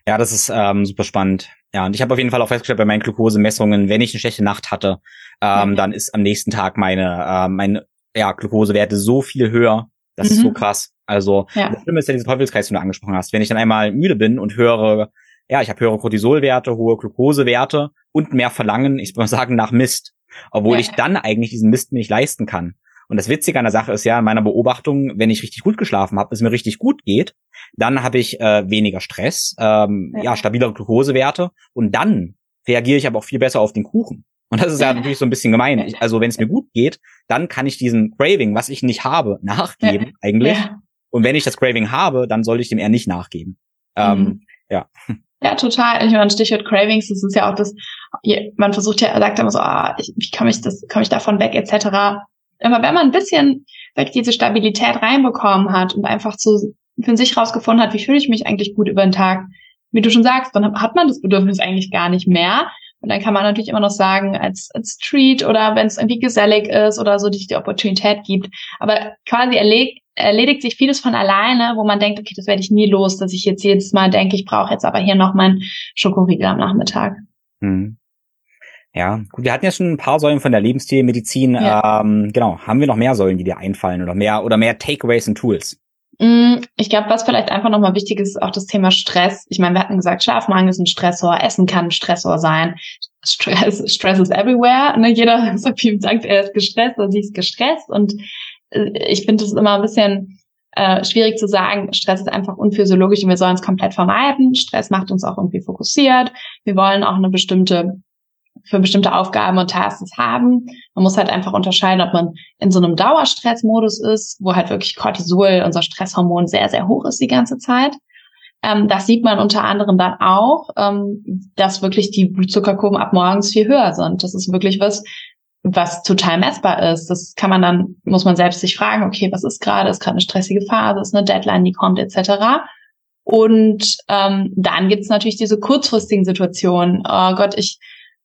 Ja, das ist ähm, super spannend. Ja, und ich habe auf jeden Fall auch festgestellt bei meinen Glukosemessungen, wenn ich eine schlechte Nacht hatte, ähm, mhm. dann ist am nächsten Tag meine, äh, meine ja, Glukosewerte so viel höher. Das mhm. ist so mhm. krass. Also ja. das Schlimme ist ja dieser Teufelskreis, den du angesprochen hast. Wenn ich dann einmal müde bin und höre, ja, ich habe höhere Cortisolwerte, hohe Glukosewerte und mehr Verlangen, ich würde mal sagen, nach Mist. Obwohl ja. ich dann eigentlich diesen Mist mir nicht leisten kann. Und das Witzige an der Sache ist ja, in meiner Beobachtung, wenn ich richtig gut geschlafen habe, es mir richtig gut geht, dann habe ich äh, weniger Stress, ähm, ja. ja, stabilere Glukosewerte und dann reagiere ich aber auch viel besser auf den Kuchen. Und das ist ja natürlich so ein bisschen gemein. Ich, also wenn es mir gut geht, dann kann ich diesem Craving, was ich nicht habe, nachgeben eigentlich. Ja. Und wenn ich das Craving habe, dann soll ich dem eher nicht nachgeben. Ähm, mhm. Ja. Ja, total. Ich meine, Stichwort Cravings, das ist ja auch das, man versucht ja, sagt immer so, ah, ich, wie komme ich das, komme ich davon weg, etc. Aber wenn man ein bisschen vielleicht diese Stabilität reinbekommen hat und einfach zu, für sich rausgefunden hat, wie fühle ich mich eigentlich gut über den Tag, wie du schon sagst, dann hat man das Bedürfnis eigentlich gar nicht mehr. Und dann kann man natürlich immer noch sagen, als, als Treat oder wenn es irgendwie gesellig ist oder so, die die Opportunität gibt. Aber quasi erledigt, erledigt sich vieles von alleine, wo man denkt, okay, das werde ich nie los, dass ich jetzt jedes Mal denke, ich brauche jetzt aber hier noch meinen Schokoriegel am Nachmittag. Mhm. Ja, gut, wir hatten ja schon ein paar Säulen von der Lebensstilmedizin. Ja. Ähm, genau, haben wir noch mehr Säulen, die dir einfallen oder mehr oder mehr Takeaways und Tools? Mm, ich glaube, was vielleicht einfach nochmal wichtig ist, ist auch das Thema Stress. Ich meine, wir hatten gesagt, Schlafmangel ist ein Stressor, Essen kann ein Stressor sein. Stress, Stress is everywhere. Ne? Jeder sagt, er ist gestresst oder sie ist gestresst. Und äh, ich finde es immer ein bisschen äh, schwierig zu sagen, Stress ist einfach unphysiologisch und wir sollen es komplett vermeiden. Stress macht uns auch irgendwie fokussiert. Wir wollen auch eine bestimmte für bestimmte Aufgaben und Tasks haben. Man muss halt einfach unterscheiden, ob man in so einem Dauerstressmodus ist, wo halt wirklich Cortisol, unser Stresshormon, sehr, sehr hoch ist die ganze Zeit. Ähm, das sieht man unter anderem dann auch, ähm, dass wirklich die Blutzuckerkurven ab morgens viel höher sind. Das ist wirklich was, was total messbar ist. Das kann man dann, muss man selbst sich fragen, okay, was ist gerade? Ist gerade eine stressige Phase? Ist eine Deadline, die kommt, etc. Und ähm, dann gibt's natürlich diese kurzfristigen Situationen. Oh Gott, ich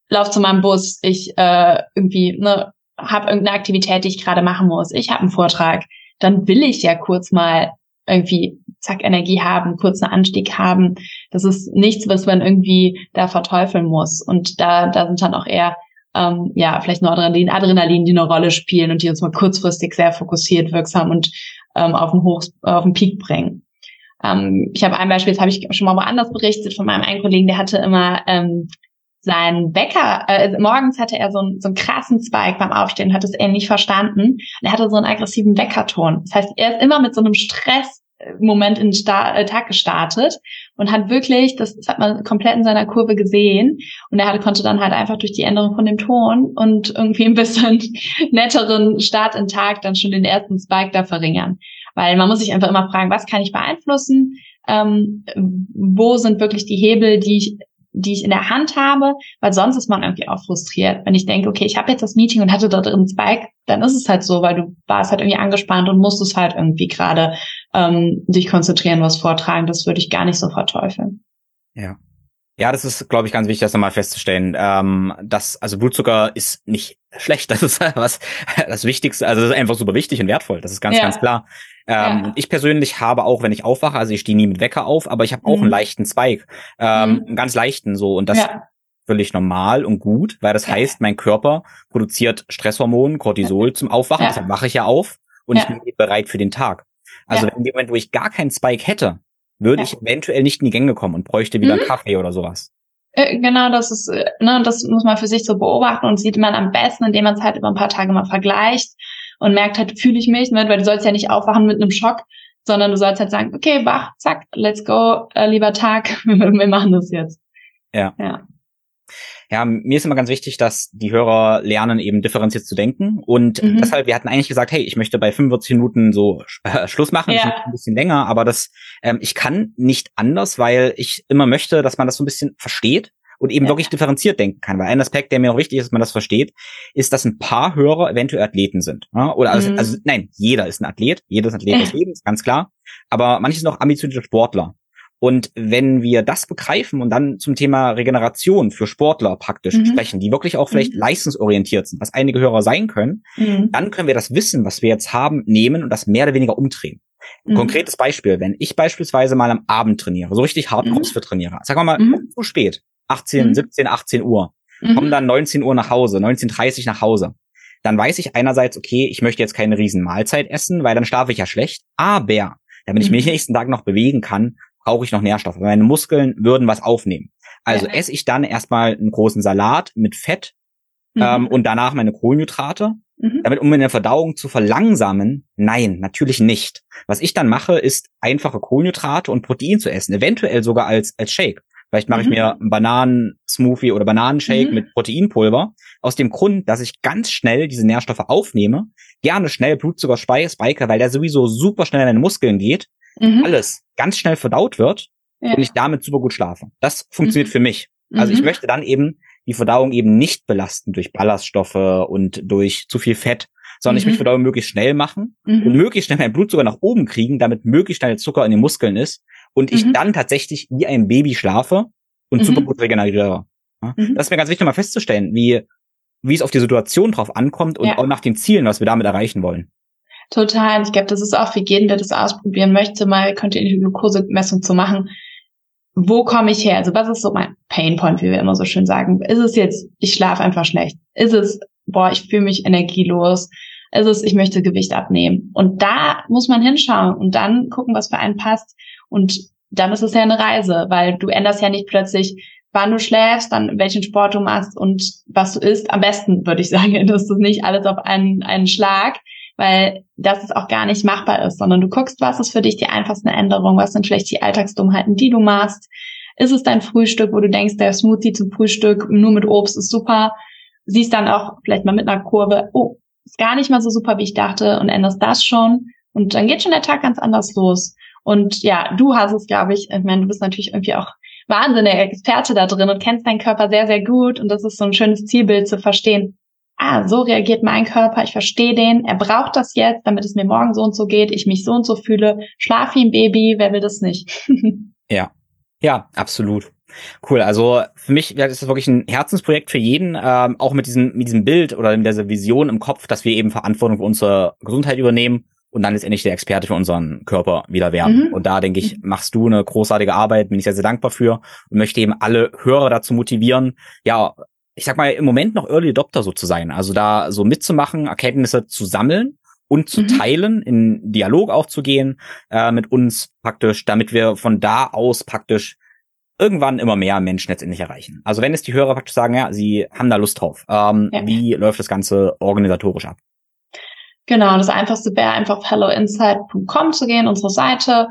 lauf zu meinem Bus, ich äh, irgendwie ne, habe irgendeine Aktivität, die ich gerade machen muss, ich habe einen Vortrag, dann will ich ja kurz mal irgendwie zack Energie haben, kurzen Anstieg haben. Das ist nichts, was man irgendwie da verteufeln muss. Und da, da sind dann auch eher ähm, ja vielleicht Noradrenalin, Adrenalin, die eine Rolle spielen und die uns mal kurzfristig sehr fokussiert, wirksam und ähm, auf den Hoch, auf den Peak bringen. Ähm, ich habe ein Beispiel, das habe ich schon mal woanders berichtet von meinem einen Kollegen, der hatte immer ähm, sein Wecker, äh, morgens hatte er so, einen, so einen krassen Spike beim Aufstehen, hat es nicht verstanden. er hatte so einen aggressiven Weckerton. Das heißt, er ist immer mit so einem Stressmoment in den Sta äh, Tag gestartet und hat wirklich, das, das hat man komplett in seiner Kurve gesehen und er hatte, konnte dann halt einfach durch die Änderung von dem Ton und irgendwie ein bisschen netteren Start in Tag dann schon den ersten Spike da verringern. Weil man muss sich einfach immer fragen, was kann ich beeinflussen? Ähm, wo sind wirklich die Hebel, die ich die ich in der Hand habe, weil sonst ist man irgendwie auch frustriert. Wenn ich denke, okay, ich habe jetzt das Meeting und hatte da drin Spike, dann ist es halt so, weil du warst halt irgendwie angespannt und musstest halt irgendwie gerade ähm, dich konzentrieren, was vortragen. Das würde ich gar nicht so verteufeln. Ja. Ja, das ist, glaube ich, ganz wichtig, das nochmal festzustellen. Ähm, dass, also Blutzucker ist nicht schlecht. Das ist was das Wichtigste. Also das ist einfach super wichtig und wertvoll. Das ist ganz, ja. ganz klar. Ähm, ja. Ich persönlich habe auch, wenn ich aufwache, also ich stehe nie mit Wecker auf, aber ich habe auch mhm. einen leichten Spike, ähm, mhm. einen ganz leichten so und das ja. völlig normal und gut, weil das heißt, mein Körper produziert Stresshormon, Cortisol zum Aufwachen. Deshalb wache ich ja auf und ich bin bereit für den Tag. Also in dem Moment, wo ich gar keinen Spike hätte, würde ja. ich eventuell nicht in die Gänge kommen und bräuchte wieder mhm. Kaffee oder sowas. Äh, genau, das ist, äh, ne, das muss man für sich so beobachten und sieht man am besten, indem man es halt über ein paar Tage mal vergleicht und merkt halt, fühle ich mich, ne, weil du sollst ja nicht aufwachen mit einem Schock, sondern du sollst halt sagen, okay, wach, zack, let's go, äh, lieber Tag, wir machen das jetzt. Ja. ja. Ja, mir ist immer ganz wichtig, dass die Hörer lernen, eben differenziert zu denken. Und mhm. deshalb, wir hatten eigentlich gesagt, hey, ich möchte bei 45 Minuten so äh, Schluss machen, ja. ein bisschen länger, aber das, ähm, ich kann nicht anders, weil ich immer möchte, dass man das so ein bisschen versteht und eben ja. wirklich differenziert denken kann. Weil ein Aspekt, der mir auch wichtig ist, dass man das versteht, ist, dass ein paar Hörer eventuell Athleten sind. Ja? Oder also, mhm. also, nein, jeder ist ein Athlet, jeder ist ein Athlet des Lebens, ganz klar. Aber manche sind auch ambitionierte Sportler. Und wenn wir das begreifen und dann zum Thema Regeneration für Sportler praktisch mhm. sprechen, die wirklich auch vielleicht mhm. leistungsorientiert sind, was einige Hörer sein können, mhm. dann können wir das Wissen, was wir jetzt haben, nehmen und das mehr oder weniger umdrehen. Ein mhm. konkretes Beispiel, wenn ich beispielsweise mal am Abend trainiere, so richtig hart mhm. CrossFit trainiere, sagen wir mal mhm. zu spät, 18, 17, 18 Uhr, komme dann 19 Uhr nach Hause, 19.30 nach Hause, dann weiß ich einerseits, okay, ich möchte jetzt keine riesen Mahlzeit essen, weil dann schlafe ich ja schlecht, aber damit ich mich nächsten Tag noch bewegen kann, brauche ich noch Nährstoffe. Meine Muskeln würden was aufnehmen. Also ja. esse ich dann erstmal einen großen Salat mit Fett mhm. ähm, und danach meine Kohlenhydrate. Mhm. Damit, um meine Verdauung zu verlangsamen, nein, natürlich nicht. Was ich dann mache, ist einfache Kohlenhydrate und Protein zu essen, eventuell sogar als, als Shake. Vielleicht mache mhm. ich mir einen Bananen-Smoothie oder Bananenshake mhm. mit Proteinpulver. Aus dem Grund, dass ich ganz schnell diese Nährstoffe aufnehme, gerne schnell Blutzucker spike, weil der sowieso super schnell in meine Muskeln geht mhm. alles ganz schnell verdaut wird ja. und ich damit super gut schlafe. Das funktioniert mhm. für mich. Also ich mhm. möchte dann eben die Verdauung eben nicht belasten durch Ballaststoffe und durch zu viel Fett, sondern ich möchte mhm. Verdauung möglichst schnell machen und mhm. möglichst schnell meinen Blutzucker nach oben kriegen, damit möglichst schnell Zucker in den Muskeln ist und ich dann tatsächlich wie ein Baby schlafe und super gut regeneriere. Das ist mir ganz wichtig, mal festzustellen, wie, wie es auf die Situation drauf ankommt und ja. auch nach den Zielen, was wir damit erreichen wollen. Total. Ich glaube, das ist auch für jeden, der das ausprobieren möchte, mal kontinuierliche Glukosemessung zu machen. Wo komme ich her? Also was ist so mein Painpoint, wie wir immer so schön sagen? Ist es jetzt, ich schlafe einfach schlecht? Ist es, boah, ich fühle mich energielos? Ist es, ich möchte Gewicht abnehmen? Und da muss man hinschauen und dann gucken, was für einen passt. Und dann ist es ja eine Reise, weil du änderst ja nicht plötzlich, wann du schläfst, dann welchen Sport du machst und was du isst. Am besten würde ich sagen, dass du nicht alles auf einen, einen Schlag, weil das es auch gar nicht machbar ist, sondern du guckst, was ist für dich die einfachste Änderung, was sind vielleicht die Alltagsdummheiten, die du machst. Ist es dein Frühstück, wo du denkst, der Smoothie zum Frühstück nur mit Obst ist super, siehst dann auch vielleicht mal mit einer Kurve, oh, ist gar nicht mal so super, wie ich dachte und änderst das schon. Und dann geht schon der Tag ganz anders los. Und ja, du hast es, glaube ich, ich meine, du bist natürlich irgendwie auch wahnsinniger Experte da drin und kennst deinen Körper sehr, sehr gut. Und das ist so ein schönes Zielbild zu verstehen, ah, so reagiert mein Körper, ich verstehe den, er braucht das jetzt, damit es mir morgen so und so geht, ich mich so und so fühle, schlaf wie ein Baby, wer will das nicht? ja, ja, absolut. Cool, also für mich ist das wirklich ein Herzensprojekt für jeden, ähm, auch mit diesem, mit diesem Bild oder mit dieser Vision im Kopf, dass wir eben Verantwortung für unsere Gesundheit übernehmen und dann letztendlich der Experte für unseren Körper wieder werden. Mhm. Und da denke ich, machst du eine großartige Arbeit, bin ich sehr, sehr dankbar für und möchte eben alle Hörer dazu motivieren, ja, ich sag mal, im Moment noch Early Adopter so zu sein. Also da so mitzumachen, Erkenntnisse zu sammeln und zu mhm. teilen, in Dialog auch zu gehen äh, mit uns praktisch, damit wir von da aus praktisch irgendwann immer mehr Menschen letztendlich erreichen. Also wenn es die Hörer praktisch sagen, ja, sie haben da Lust drauf, ähm, ja. wie läuft das Ganze organisatorisch ab? Genau, das einfachste wäre einfach auf helloinsight.com zu gehen, unsere Seite,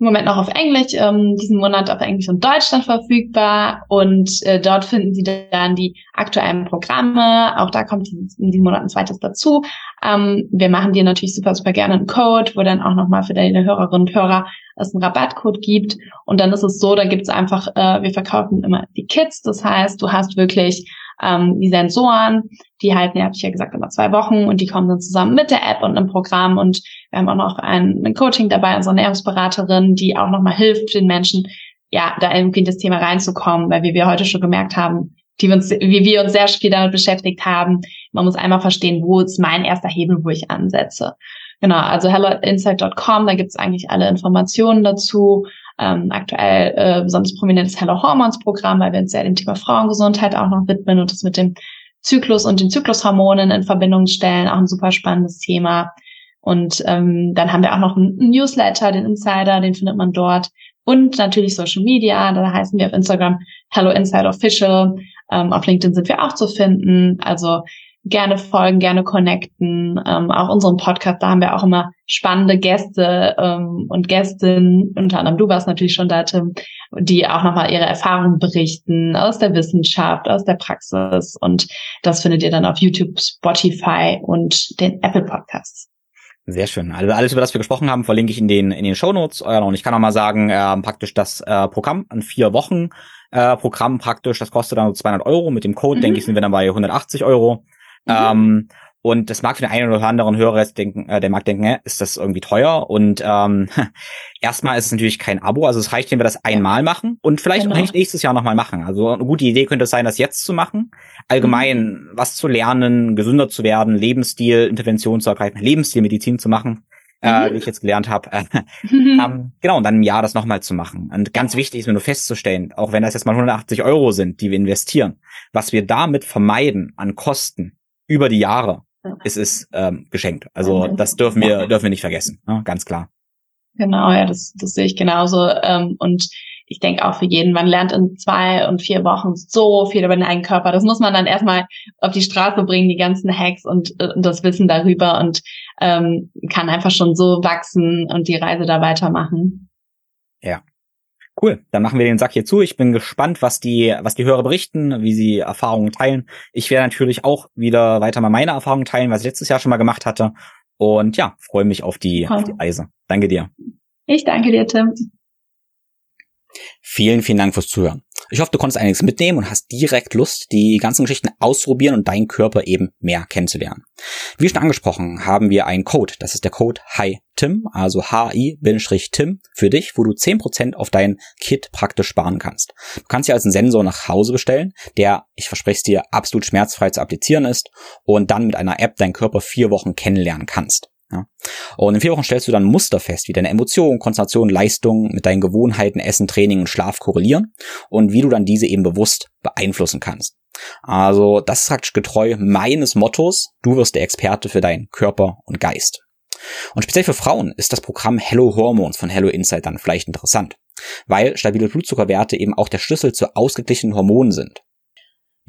im Moment noch auf Englisch, ähm, diesen Monat auf Englisch und Deutsch dann verfügbar und äh, dort finden Sie dann die aktuellen Programme. Auch da kommt in diesem Monat ein zweites dazu. Ähm, wir machen dir natürlich super, super gerne einen Code, wo dann auch nochmal für deine Hörerinnen und Hörer es einen Rabattcode gibt. Und dann ist es so, da gibt es einfach, äh, wir verkaufen immer die Kits. Das heißt, du hast wirklich ähm, die Sensoren, die halten, ja, habe ich ja gesagt, immer zwei Wochen und die kommen dann zusammen mit der App und einem Programm und wir haben auch noch ein, ein Coaching dabei, unsere Ernährungsberaterin, die auch nochmal hilft den Menschen, ja, da irgendwie in das Thema reinzukommen, weil wie wir heute schon gemerkt haben, die wir uns, wie wir uns sehr viel damit beschäftigt haben, man muss einmal verstehen, wo ist mein erster Hebel, wo ich ansetze. Genau, also helloinsight.com, da gibt's eigentlich alle Informationen dazu. Ähm, aktuell äh, besonders prominentes Hello Hormones Programm, weil wir uns sehr dem Thema Frauengesundheit auch noch widmen und das mit dem Zyklus und den Zyklushormonen in Verbindung stellen. Auch ein super spannendes Thema. Und ähm, dann haben wir auch noch einen Newsletter, den Insider, den findet man dort. Und natürlich Social Media, da heißen wir auf Instagram Hello Inside Official. Ähm, auf LinkedIn sind wir auch zu finden. Also gerne folgen, gerne connecten. Ähm, auch unseren Podcast, da haben wir auch immer spannende Gäste ähm, und Gästinnen, unter anderem du warst natürlich schon da, Tim, die auch nochmal ihre Erfahrungen berichten aus der Wissenschaft, aus der Praxis. Und das findet ihr dann auf YouTube, Spotify und den Apple Podcasts. Sehr schön. Also alles, über das wir gesprochen haben, verlinke ich in den in den Show Notes. Äh, und ich kann auch mal sagen, äh, praktisch das äh, Programm an vier Wochen äh, Programm praktisch, das kostet dann 200 Euro. Mit dem Code, mhm. denke ich, sind wir dann bei 180 Euro. Mhm. Ähm, und das mag für den einen oder anderen Hörer jetzt denken, äh, der mag denken, äh, ist das irgendwie teuer? Und ähm, erstmal ist es natürlich kein Abo, also es reicht, wenn wir das einmal machen und vielleicht genau. auch nächstes Jahr nochmal machen. Also eine gute Idee könnte es sein, das jetzt zu machen. Allgemein mhm. was zu lernen, gesünder zu werden, Lebensstil, Intervention zu ergreifen, Lebensstilmedizin zu machen. Äh, mhm. wie ich jetzt gelernt habe. Äh, ähm, genau, und dann im Jahr das nochmal zu machen. Und ganz wichtig ist mir nur festzustellen, auch wenn das jetzt mal 180 Euro sind, die wir investieren, was wir damit vermeiden an Kosten über die Jahre, ist es ähm, geschenkt. Also das dürfen wir dürfen wir nicht vergessen, ne? ganz klar. Genau, ja, das, das sehe ich genauso. Ähm, und ich denke auch für jeden, man lernt in zwei und vier Wochen so viel über den eigenen Körper. Das muss man dann erstmal auf die Straße bringen, die ganzen Hacks und, und das Wissen darüber und ähm, kann einfach schon so wachsen und die Reise da weitermachen. Ja, Cool, dann machen wir den Sack hier zu. Ich bin gespannt, was die, was die Hörer berichten, wie sie Erfahrungen teilen. Ich werde natürlich auch wieder weiter mal meine Erfahrungen teilen, was ich letztes Jahr schon mal gemacht hatte. Und ja, freue mich auf die, auf die Reise. Danke dir. Ich danke dir, Tim. Vielen, vielen Dank fürs Zuhören. Ich hoffe, du konntest einiges mitnehmen und hast direkt Lust, die ganzen Geschichten auszuprobieren und deinen Körper eben mehr kennenzulernen. Wie schon angesprochen, haben wir einen Code. Das ist der Code HITIM, also HI-TIM für dich, wo du 10% auf dein Kit praktisch sparen kannst. Du kannst dir als einen Sensor nach Hause bestellen, der, ich verspreche es dir, absolut schmerzfrei zu applizieren ist und dann mit einer App deinen Körper vier Wochen kennenlernen kannst. Ja. Und in vier Wochen stellst du dann Muster fest, wie deine Emotionen, Konzentration, Leistung mit deinen Gewohnheiten, Essen, Training und Schlaf korrelieren und wie du dann diese eben bewusst beeinflussen kannst. Also das ist praktisch getreu meines Mottos, du wirst der Experte für deinen Körper und Geist. Und speziell für Frauen ist das Programm Hello Hormones von Hello Insight dann vielleicht interessant, weil stabile Blutzuckerwerte eben auch der Schlüssel zu ausgeglichenen Hormonen sind.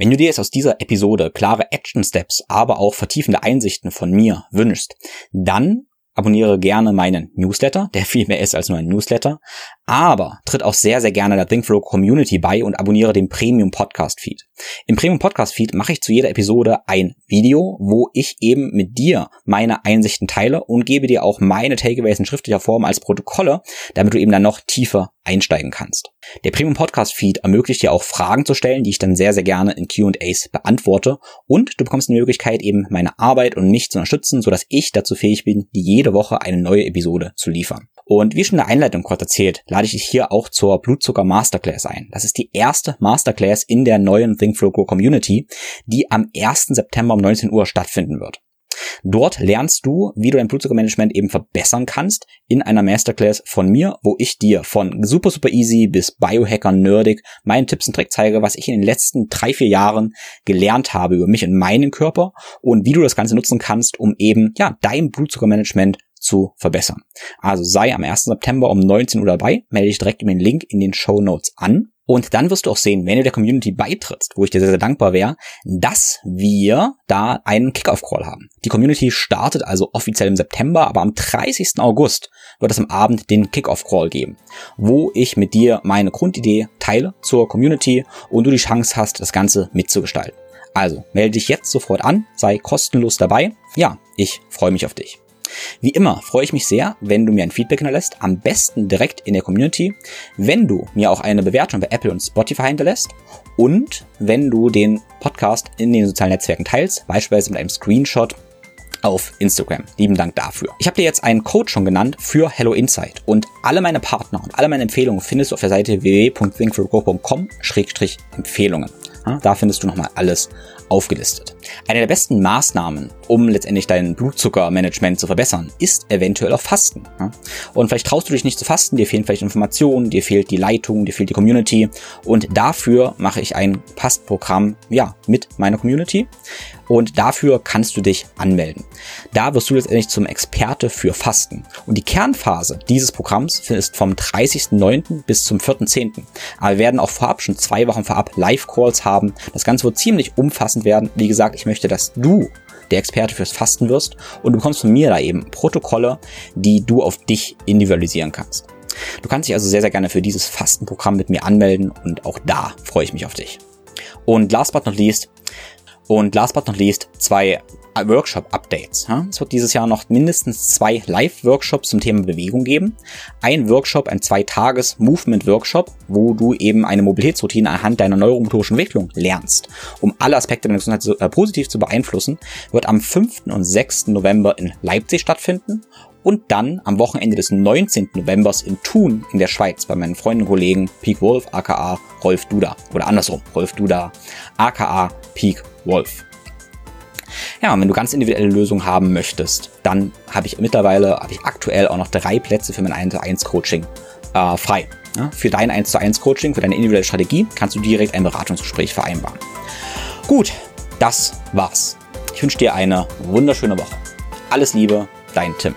Wenn du dir jetzt aus dieser Episode klare Action Steps, aber auch vertiefende Einsichten von mir wünschst, dann abonniere gerne meinen Newsletter, der viel mehr ist als nur ein Newsletter, aber tritt auch sehr, sehr gerne der ThinkFlow Community bei und abonniere den Premium Podcast Feed. Im Premium Podcast Feed mache ich zu jeder Episode ein Video, wo ich eben mit dir meine Einsichten teile und gebe dir auch meine Takeaways in schriftlicher Form als Protokolle, damit du eben dann noch tiefer einsteigen kannst. Der Premium Podcast Feed ermöglicht dir auch Fragen zu stellen, die ich dann sehr, sehr gerne in Q&As beantworte und du bekommst die Möglichkeit eben meine Arbeit und mich zu unterstützen, sodass ich dazu fähig bin, jede Woche eine neue Episode zu liefern. Und wie schon in der Einleitung kurz erzählt, lade ich dich hier auch zur Blutzucker Masterclass ein. Das ist die erste Masterclass in der neuen Think Flow Grow Community, die am 1. September um 19 Uhr stattfinden wird. Dort lernst du, wie du dein Blutzuckermanagement eben verbessern kannst in einer Masterclass von mir, wo ich dir von super, super easy bis Biohacker nerdig meinen Tipps und Tricks zeige, was ich in den letzten drei, vier Jahren gelernt habe über mich und meinen Körper und wie du das Ganze nutzen kannst, um eben, ja, dein Blutzuckermanagement zu verbessern. Also sei am 1. September um 19 Uhr dabei, melde dich direkt über den Link in den Show Notes an. Und dann wirst du auch sehen, wenn du der Community beitrittst, wo ich dir sehr, sehr dankbar wäre, dass wir da einen Kickoff-Call haben. Die Community startet also offiziell im September, aber am 30. August wird es am Abend den Kickoff-Call geben, wo ich mit dir meine Grundidee teile zur Community und du die Chance hast, das Ganze mitzugestalten. Also melde dich jetzt sofort an, sei kostenlos dabei. Ja, ich freue mich auf dich. Wie immer freue ich mich sehr, wenn du mir ein Feedback hinterlässt, am besten direkt in der Community, wenn du mir auch eine Bewertung bei Apple und Spotify hinterlässt und wenn du den Podcast in den sozialen Netzwerken teilst, beispielsweise mit einem Screenshot auf Instagram. Lieben Dank dafür. Ich habe dir jetzt einen Code schon genannt für Hello Insight und alle meine Partner und alle meine Empfehlungen findest du auf der Seite www.thinkforgo.com-empfehlungen. Da findest du nochmal alles aufgelistet. Eine der besten Maßnahmen, um letztendlich dein Blutzuckermanagement zu verbessern, ist eventuell auch Fasten. Und vielleicht traust du dich nicht zu fasten, dir fehlen vielleicht Informationen, dir fehlt die Leitung, dir fehlt die Community. Und dafür mache ich ein Pastprogramm, ja, mit meiner Community und dafür kannst du dich anmelden. Da wirst du letztendlich zum Experte für Fasten. Und die Kernphase dieses Programms ist vom 30.09. bis zum 4.10. Aber wir werden auch vorab schon zwei Wochen vorab Live-Calls haben. Das Ganze wird ziemlich umfassend umfassend werden. Wie gesagt, ich möchte, dass du der Experte fürs Fasten wirst und du bekommst von mir da eben Protokolle, die du auf dich individualisieren kannst. Du kannst dich also sehr, sehr gerne für dieses Fastenprogramm mit mir anmelden und auch da freue ich mich auf dich. Und last but not least, und last but not least, zwei Workshop-Updates. Es wird dieses Jahr noch mindestens zwei Live-Workshops zum Thema Bewegung geben. Ein Workshop, ein Zwei-Tages-Movement-Workshop, wo du eben eine Mobilitätsroutine anhand deiner neuromotorischen Entwicklung lernst, um alle Aspekte deiner Gesundheit äh, positiv zu beeinflussen, wird am 5. und 6. November in Leipzig stattfinden und dann am Wochenende des 19. Novembers in Thun in der Schweiz bei meinen Freunden und Kollegen Peak Wolf aka Rolf Duda oder andersrum Rolf Duda aka Peak Wolf. Ja, und wenn du ganz individuelle Lösungen haben möchtest, dann habe ich mittlerweile, habe ich aktuell auch noch drei Plätze für mein 1 zu 1 Coaching äh, frei. Ja, für dein 1 zu 1 Coaching, für deine individuelle Strategie kannst du direkt ein Beratungsgespräch vereinbaren. Gut, das war's. Ich wünsche dir eine wunderschöne Woche. Alles Liebe, dein Tim.